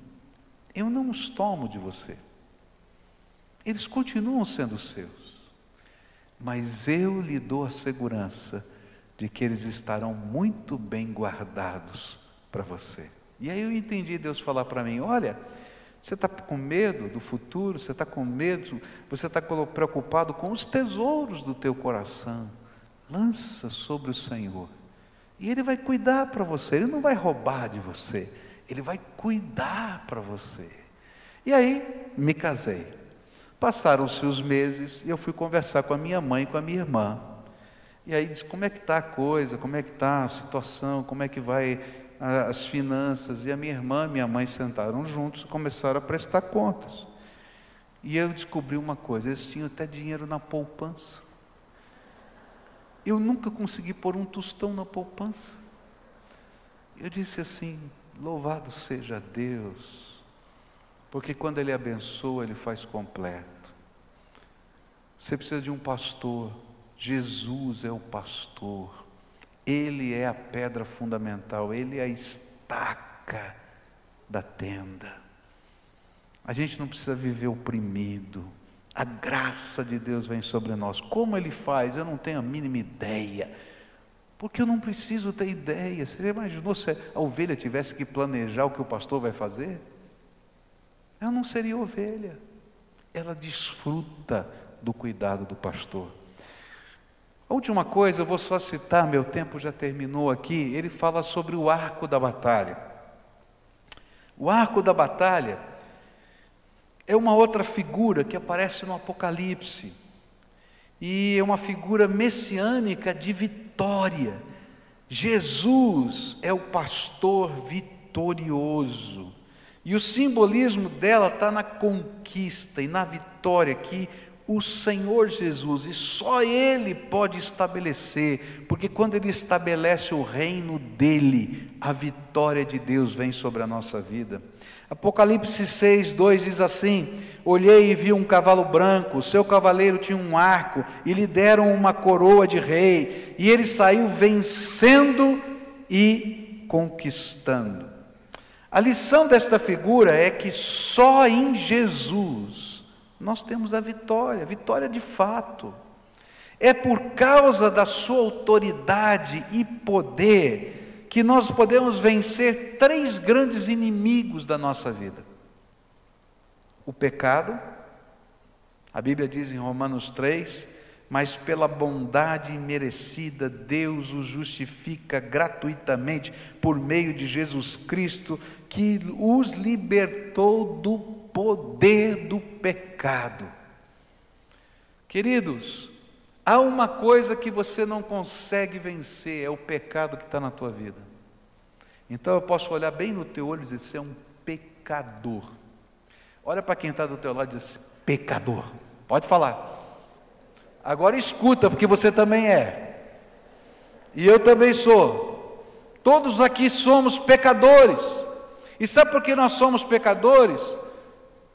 eu não os tomo de você. Eles continuam sendo seus, mas eu lhe dou a segurança de que eles estarão muito bem guardados para você. E aí eu entendi Deus falar para mim: olha, você está com medo do futuro, você está com medo, você está preocupado com os tesouros do teu coração. Lança sobre o Senhor. E Ele vai cuidar para você, Ele não vai roubar de você, Ele vai cuidar para você. E aí me casei. Passaram-se os meses e eu fui conversar com a minha mãe e com a minha irmã. E aí como é que está a coisa, como é que está a situação, como é que vai as finanças, e a minha irmã e minha mãe sentaram juntos e começaram a prestar contas. E eu descobri uma coisa: eles tinham até dinheiro na poupança. Eu nunca consegui pôr um tostão na poupança. Eu disse assim: louvado seja Deus, porque quando Ele abençoa, Ele faz completo. Você precisa de um pastor, Jesus é o pastor. Ele é a pedra fundamental, Ele é a estaca da tenda. A gente não precisa viver oprimido. A graça de Deus vem sobre nós. Como Ele faz? Eu não tenho a mínima ideia. Porque eu não preciso ter ideia. Você já imaginou se a ovelha tivesse que planejar o que o pastor vai fazer? Ela não seria ovelha. Ela desfruta do cuidado do pastor. A última coisa, eu vou só citar, meu tempo já terminou aqui. Ele fala sobre o arco da batalha. O arco da batalha é uma outra figura que aparece no Apocalipse. E é uma figura messiânica de vitória. Jesus é o pastor vitorioso. E o simbolismo dela está na conquista e na vitória que o Senhor Jesus, e só Ele pode estabelecer, porque quando Ele estabelece o reino dele, a vitória de Deus vem sobre a nossa vida. Apocalipse 6, 2 diz assim: Olhei e vi um cavalo branco, seu cavaleiro tinha um arco, e lhe deram uma coroa de rei, e ele saiu vencendo e conquistando. A lição desta figura é que só em Jesus, nós temos a vitória, vitória de fato. É por causa da sua autoridade e poder que nós podemos vencer três grandes inimigos da nossa vida: o pecado, a Bíblia diz em Romanos 3, mas pela bondade imerecida, Deus os justifica gratuitamente por meio de Jesus Cristo, que os libertou do poder do pecado. Queridos, há uma coisa que você não consegue vencer, é o pecado que está na tua vida. Então eu posso olhar bem no teu olho e dizer: você é um pecador. Olha para quem está do teu lado e diz: pecador. Pode falar. Agora escuta, porque você também é. E eu também sou. Todos aqui somos pecadores. E sabe por que nós somos pecadores?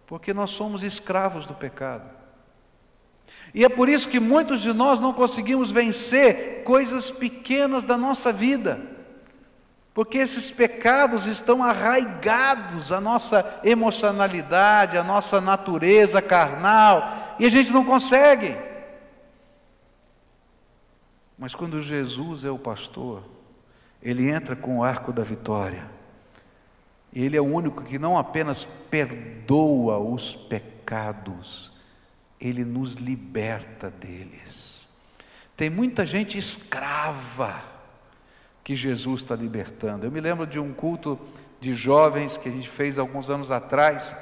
Porque nós somos escravos do pecado. E é por isso que muitos de nós não conseguimos vencer coisas pequenas da nossa vida. Porque esses pecados estão arraigados à nossa emocionalidade, à nossa natureza carnal, e a gente não consegue. Mas quando Jesus é o pastor, ele entra com o arco da vitória ele é o único que não apenas perdoa os pecados, ele nos liberta deles. Tem muita gente escrava que Jesus está libertando. Eu me lembro de um culto de jovens que a gente fez alguns anos atrás,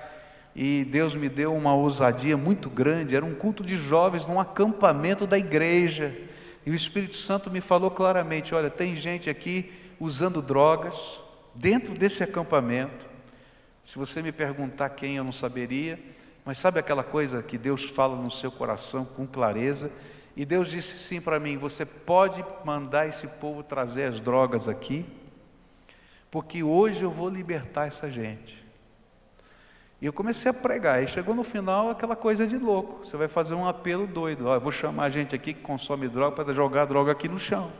e Deus me deu uma ousadia muito grande. Era um culto de jovens num acampamento da igreja, e o Espírito Santo me falou claramente: olha, tem gente aqui usando drogas, dentro desse acampamento. Se você me perguntar quem eu não saberia, mas sabe aquela coisa que Deus fala no seu coração com clareza? E Deus disse sim para mim: você pode mandar esse povo trazer as drogas aqui, porque hoje eu vou libertar essa gente. E eu comecei a pregar. E chegou no final aquela coisa de louco. Você vai fazer um apelo doido. Ó, eu vou chamar a gente aqui que consome droga para jogar droga aqui no chão.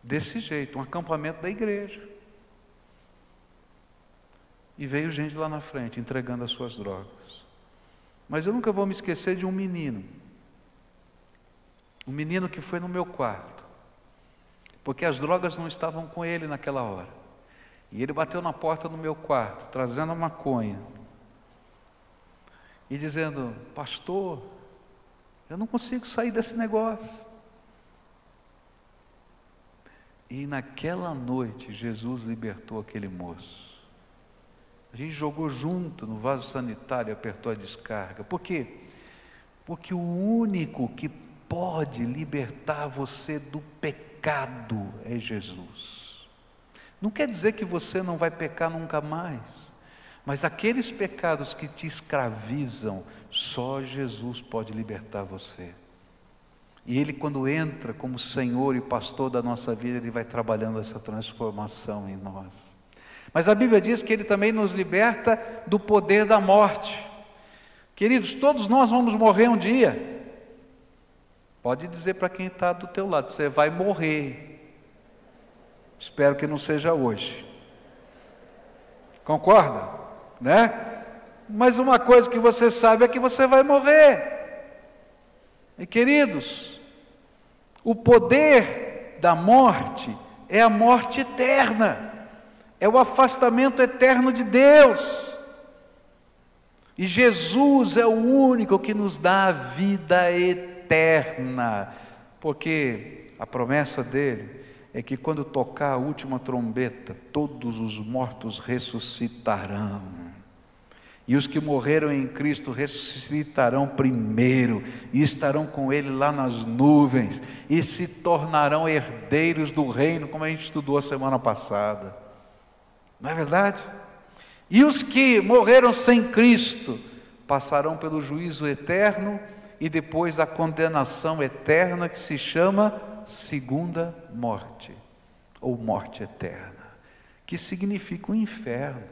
Desse jeito, um acampamento da igreja. E veio gente lá na frente entregando as suas drogas. Mas eu nunca vou me esquecer de um menino. Um menino que foi no meu quarto. Porque as drogas não estavam com ele naquela hora. E ele bateu na porta do meu quarto, trazendo a maconha. E dizendo: Pastor, eu não consigo sair desse negócio. E naquela noite, Jesus libertou aquele moço. A gente jogou junto no vaso sanitário e apertou a descarga. Por quê? Porque o único que pode libertar você do pecado é Jesus. Não quer dizer que você não vai pecar nunca mais, mas aqueles pecados que te escravizam, só Jesus pode libertar você. E Ele, quando entra como Senhor e pastor da nossa vida, Ele vai trabalhando essa transformação em nós. Mas a Bíblia diz que Ele também nos liberta do poder da morte. Queridos, todos nós vamos morrer um dia. Pode dizer para quem está do teu lado, você vai morrer. Espero que não seja hoje. Concorda? Né? Mas uma coisa que você sabe é que você vai morrer. E queridos, o poder da morte é a morte eterna é o afastamento eterno de Deus. E Jesus é o único que nos dá a vida eterna, porque a promessa dele é que quando tocar a última trombeta, todos os mortos ressuscitarão. E os que morreram em Cristo ressuscitarão primeiro, e estarão com Ele lá nas nuvens, e se tornarão herdeiros do reino, como a gente estudou a semana passada. Não é verdade? E os que morreram sem Cristo passarão pelo juízo eterno e depois a condenação eterna que se chama segunda morte, ou morte eterna, que significa o inferno.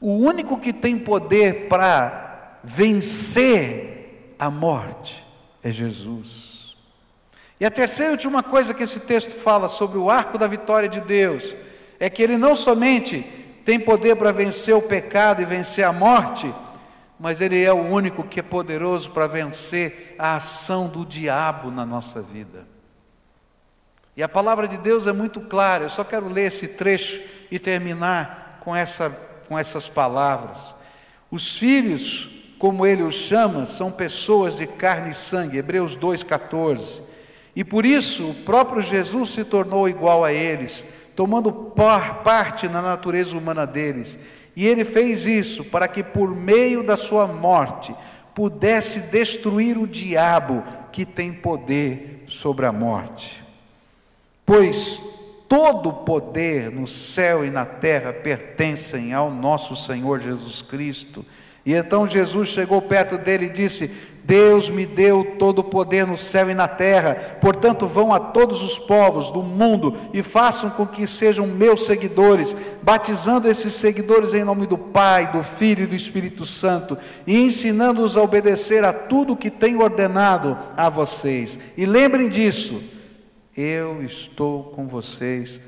O único que tem poder para vencer a morte é Jesus. E a terceira e última coisa que esse texto fala sobre o arco da vitória de Deus é que ele não somente tem poder para vencer o pecado e vencer a morte, mas ele é o único que é poderoso para vencer a ação do diabo na nossa vida. E a palavra de Deus é muito clara, eu só quero ler esse trecho e terminar com, essa, com essas palavras. Os filhos, como ele os chama, são pessoas de carne e sangue, Hebreus 2,14. E por isso o próprio Jesus se tornou igual a eles tomando parte na natureza humana deles. E ele fez isso para que, por meio da sua morte, pudesse destruir o diabo que tem poder sobre a morte. Pois todo poder no céu e na terra pertencem ao nosso Senhor Jesus Cristo. E então Jesus chegou perto dele e disse: Deus me deu todo o poder no céu e na terra, portanto, vão a todos os povos do mundo e façam com que sejam meus seguidores, batizando esses seguidores em nome do Pai, do Filho e do Espírito Santo, e ensinando-os a obedecer a tudo que tenho ordenado a vocês. E lembrem disso, eu estou com vocês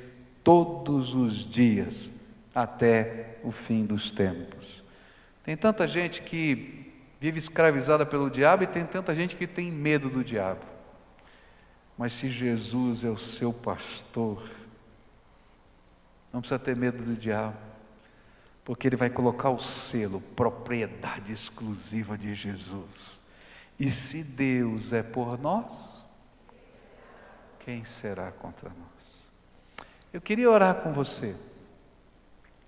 todos os dias, até o fim dos tempos. Tem tanta gente que vive escravizada pelo diabo e tem tanta gente que tem medo do diabo. Mas se Jesus é o seu pastor, não precisa ter medo do diabo, porque ele vai colocar o selo, propriedade exclusiva de Jesus. E se Deus é por nós, quem será contra nós? Eu queria orar com você,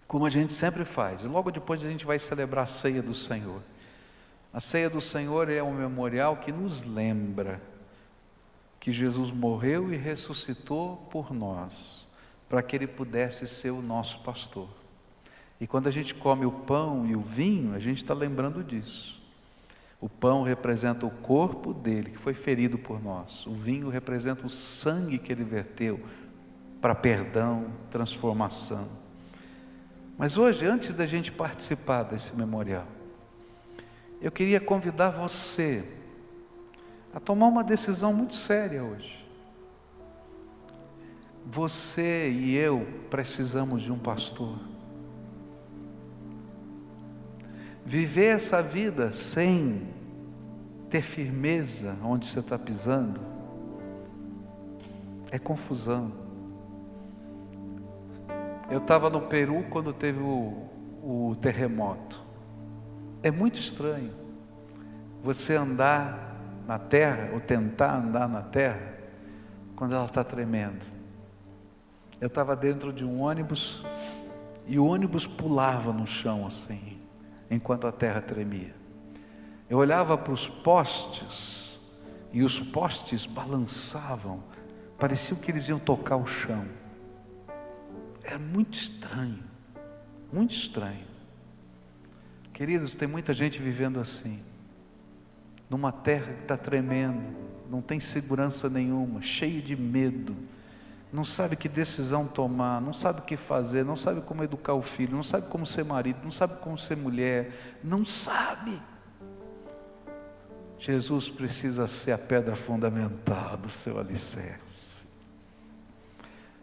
como a gente sempre faz, e logo depois a gente vai celebrar a ceia do Senhor. A ceia do Senhor é um memorial que nos lembra que Jesus morreu e ressuscitou por nós, para que Ele pudesse ser o nosso pastor. E quando a gente come o pão e o vinho, a gente está lembrando disso. O pão representa o corpo dele, que foi ferido por nós. O vinho representa o sangue que ele verteu para perdão, transformação. Mas hoje, antes da gente participar desse memorial, eu queria convidar você a tomar uma decisão muito séria hoje. Você e eu precisamos de um pastor. Viver essa vida sem ter firmeza onde você está pisando é confusão. Eu estava no Peru quando teve o, o terremoto. É muito estranho você andar na terra, ou tentar andar na terra, quando ela está tremendo. Eu estava dentro de um ônibus e o ônibus pulava no chão assim, enquanto a terra tremia. Eu olhava para os postes e os postes balançavam, parecia que eles iam tocar o chão. Era muito estranho, muito estranho. Queridos, tem muita gente vivendo assim, numa terra que está tremendo, não tem segurança nenhuma, cheio de medo, não sabe que decisão tomar, não sabe o que fazer, não sabe como educar o filho, não sabe como ser marido, não sabe como ser mulher, não sabe. Jesus precisa ser a pedra fundamental do seu alicerce.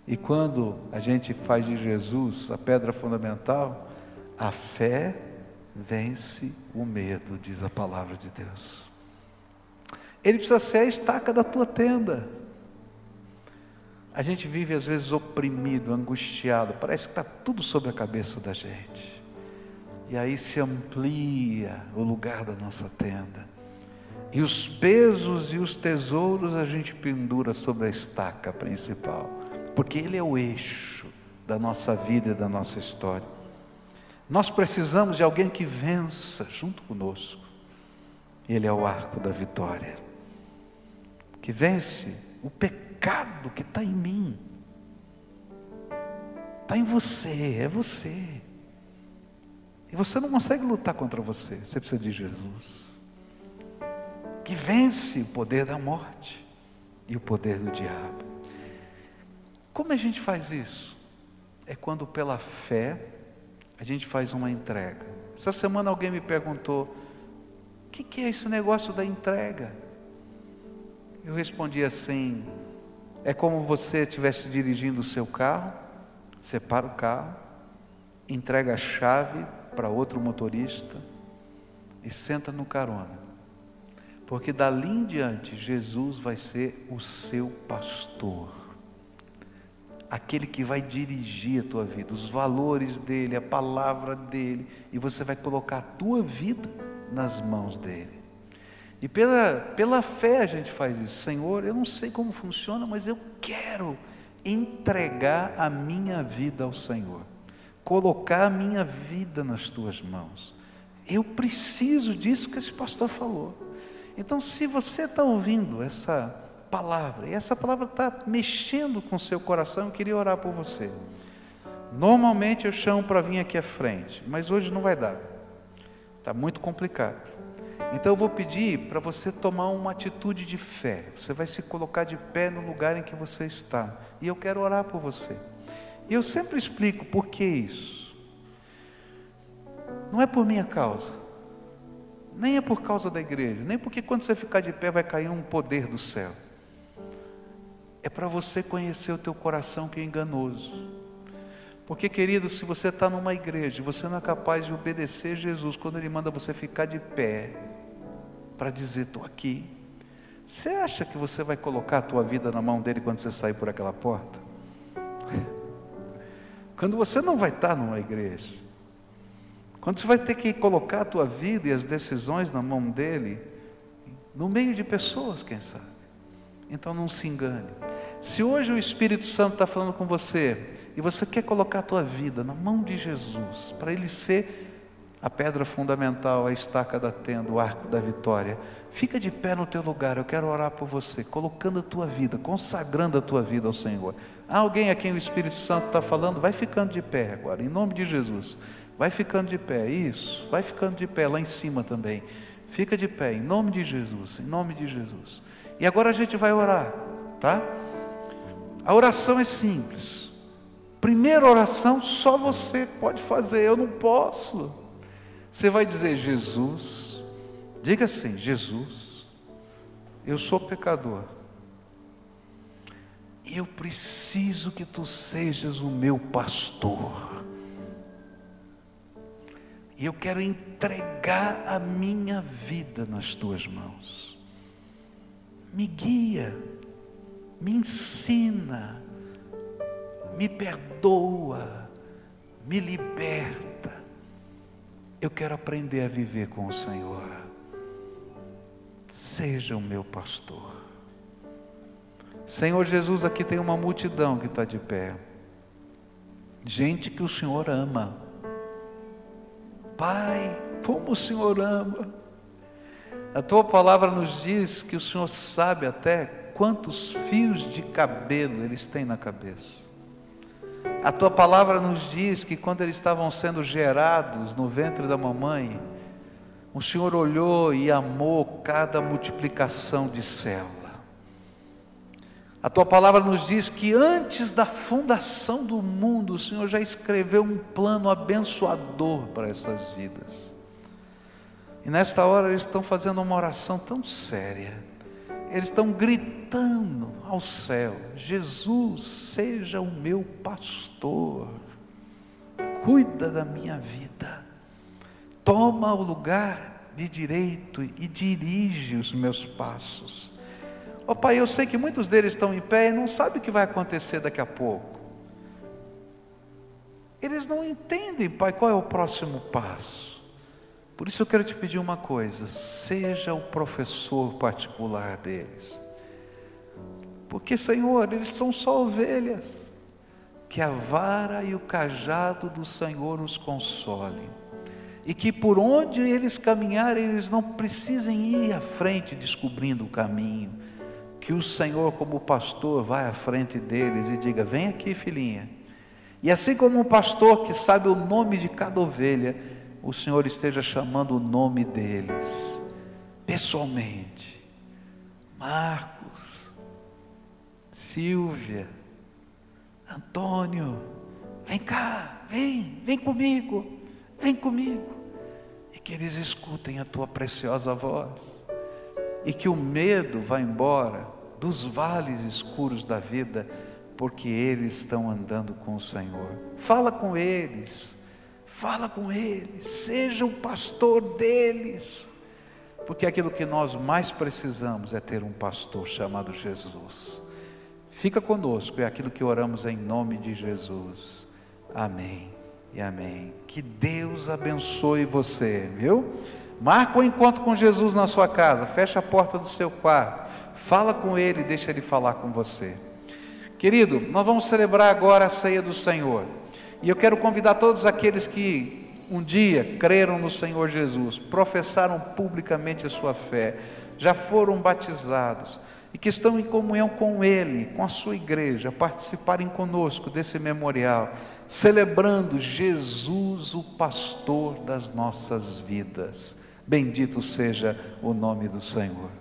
E quando a gente faz de Jesus a pedra fundamental, a fé vence o medo, diz a palavra de Deus. Ele precisa ser a estaca da tua tenda. A gente vive às vezes oprimido, angustiado, parece que está tudo sobre a cabeça da gente. E aí se amplia o lugar da nossa tenda. E os pesos e os tesouros a gente pendura sobre a estaca principal, porque ele é o eixo da nossa vida e da nossa história. Nós precisamos de alguém que vença junto conosco. Ele é o arco da vitória, que vence o pecado que está em mim, está em você, é você. E você não consegue lutar contra você, você precisa de Jesus, que vence o poder da morte e o poder do diabo. Como a gente faz isso? É quando pela fé a gente faz uma entrega. Essa semana alguém me perguntou: o que, que é esse negócio da entrega? Eu respondi assim: é como você estivesse dirigindo o seu carro, separa o carro, entrega a chave para outro motorista e senta no carona. Porque dali em diante Jesus vai ser o seu pastor aquele que vai dirigir a tua vida, os valores dele, a palavra dele, e você vai colocar a tua vida nas mãos dele. E pela, pela fé a gente faz isso. Senhor, eu não sei como funciona, mas eu quero entregar a minha vida ao Senhor, colocar a minha vida nas tuas mãos. Eu preciso disso que esse pastor falou. Então, se você está ouvindo essa palavra. E essa palavra está mexendo com o seu coração. Eu queria orar por você. Normalmente eu chamo para vir aqui à frente, mas hoje não vai dar. Está muito complicado. Então eu vou pedir para você tomar uma atitude de fé. Você vai se colocar de pé no lugar em que você está. E eu quero orar por você. E eu sempre explico por que isso. Não é por minha causa. Nem é por causa da igreja, nem porque quando você ficar de pé vai cair um poder do céu é para você conhecer o teu coração que é enganoso. Porque, querido, se você está numa igreja você não é capaz de obedecer Jesus quando Ele manda você ficar de pé para dizer, estou aqui, você acha que você vai colocar a tua vida na mão dele quando você sair por aquela porta? Quando você não vai estar numa igreja, quando você vai ter que colocar a tua vida e as decisões na mão dele, no meio de pessoas, quem sabe. Então não se engane. Se hoje o Espírito Santo está falando com você e você quer colocar a tua vida na mão de Jesus, para ele ser a pedra fundamental, a estaca da tenda, o arco da vitória, fica de pé no teu lugar. Eu quero orar por você, colocando a tua vida, consagrando a tua vida ao Senhor. Há alguém a quem o Espírito Santo está falando? Vai ficando de pé agora, em nome de Jesus. Vai ficando de pé, isso, vai ficando de pé lá em cima também. Fica de pé, em nome de Jesus, em nome de Jesus. E agora a gente vai orar, tá? A oração é simples. Primeira oração, só você pode fazer, eu não posso. Você vai dizer, Jesus, diga assim: Jesus, eu sou pecador, eu preciso que tu sejas o meu pastor, e eu quero entregar a minha vida nas tuas mãos, me guia, me ensina, me perdoa, me liberta. Eu quero aprender a viver com o Senhor. Seja o meu pastor. Senhor Jesus, aqui tem uma multidão que está de pé. Gente que o Senhor ama. Pai, como o Senhor ama. A tua palavra nos diz que o Senhor sabe até quantos fios de cabelo eles têm na cabeça. A tua palavra nos diz que quando eles estavam sendo gerados no ventre da mamãe, o Senhor olhou e amou cada multiplicação de célula. A tua palavra nos diz que antes da fundação do mundo, o Senhor já escreveu um plano abençoador para essas vidas. E nesta hora eles estão fazendo uma oração tão séria eles estão gritando ao céu: Jesus, seja o meu pastor, cuida da minha vida, toma o lugar de direito e dirige os meus passos. Ó oh, Pai, eu sei que muitos deles estão em pé e não sabem o que vai acontecer daqui a pouco. Eles não entendem, Pai, qual é o próximo passo. Por isso eu quero te pedir uma coisa: seja o professor particular deles. Porque, Senhor, eles são só ovelhas. Que a vara e o cajado do Senhor os consolem. E que por onde eles caminharem, eles não precisem ir à frente descobrindo o caminho. Que o Senhor, como pastor, vai à frente deles e diga: Vem aqui, filhinha. E assim como um pastor que sabe o nome de cada ovelha, o Senhor esteja chamando o nome deles, pessoalmente. Marcos, Silvia, Antônio, vem cá, vem, vem comigo, vem comigo. E que eles escutem a tua preciosa voz. E que o medo vá embora dos vales escuros da vida, porque eles estão andando com o Senhor. Fala com eles Fala com eles, seja o pastor deles, porque aquilo que nós mais precisamos é ter um pastor chamado Jesus. Fica conosco, é aquilo que oramos em nome de Jesus. Amém e amém. Que Deus abençoe você, viu? Marca o um encontro com Jesus na sua casa, fecha a porta do seu quarto, fala com Ele, deixa Ele falar com você. Querido, nós vamos celebrar agora a ceia do Senhor. E eu quero convidar todos aqueles que um dia creram no Senhor Jesus, professaram publicamente a sua fé, já foram batizados e que estão em comunhão com Ele, com a sua igreja, participarem conosco desse memorial, celebrando Jesus, o pastor das nossas vidas. Bendito seja o nome do Senhor.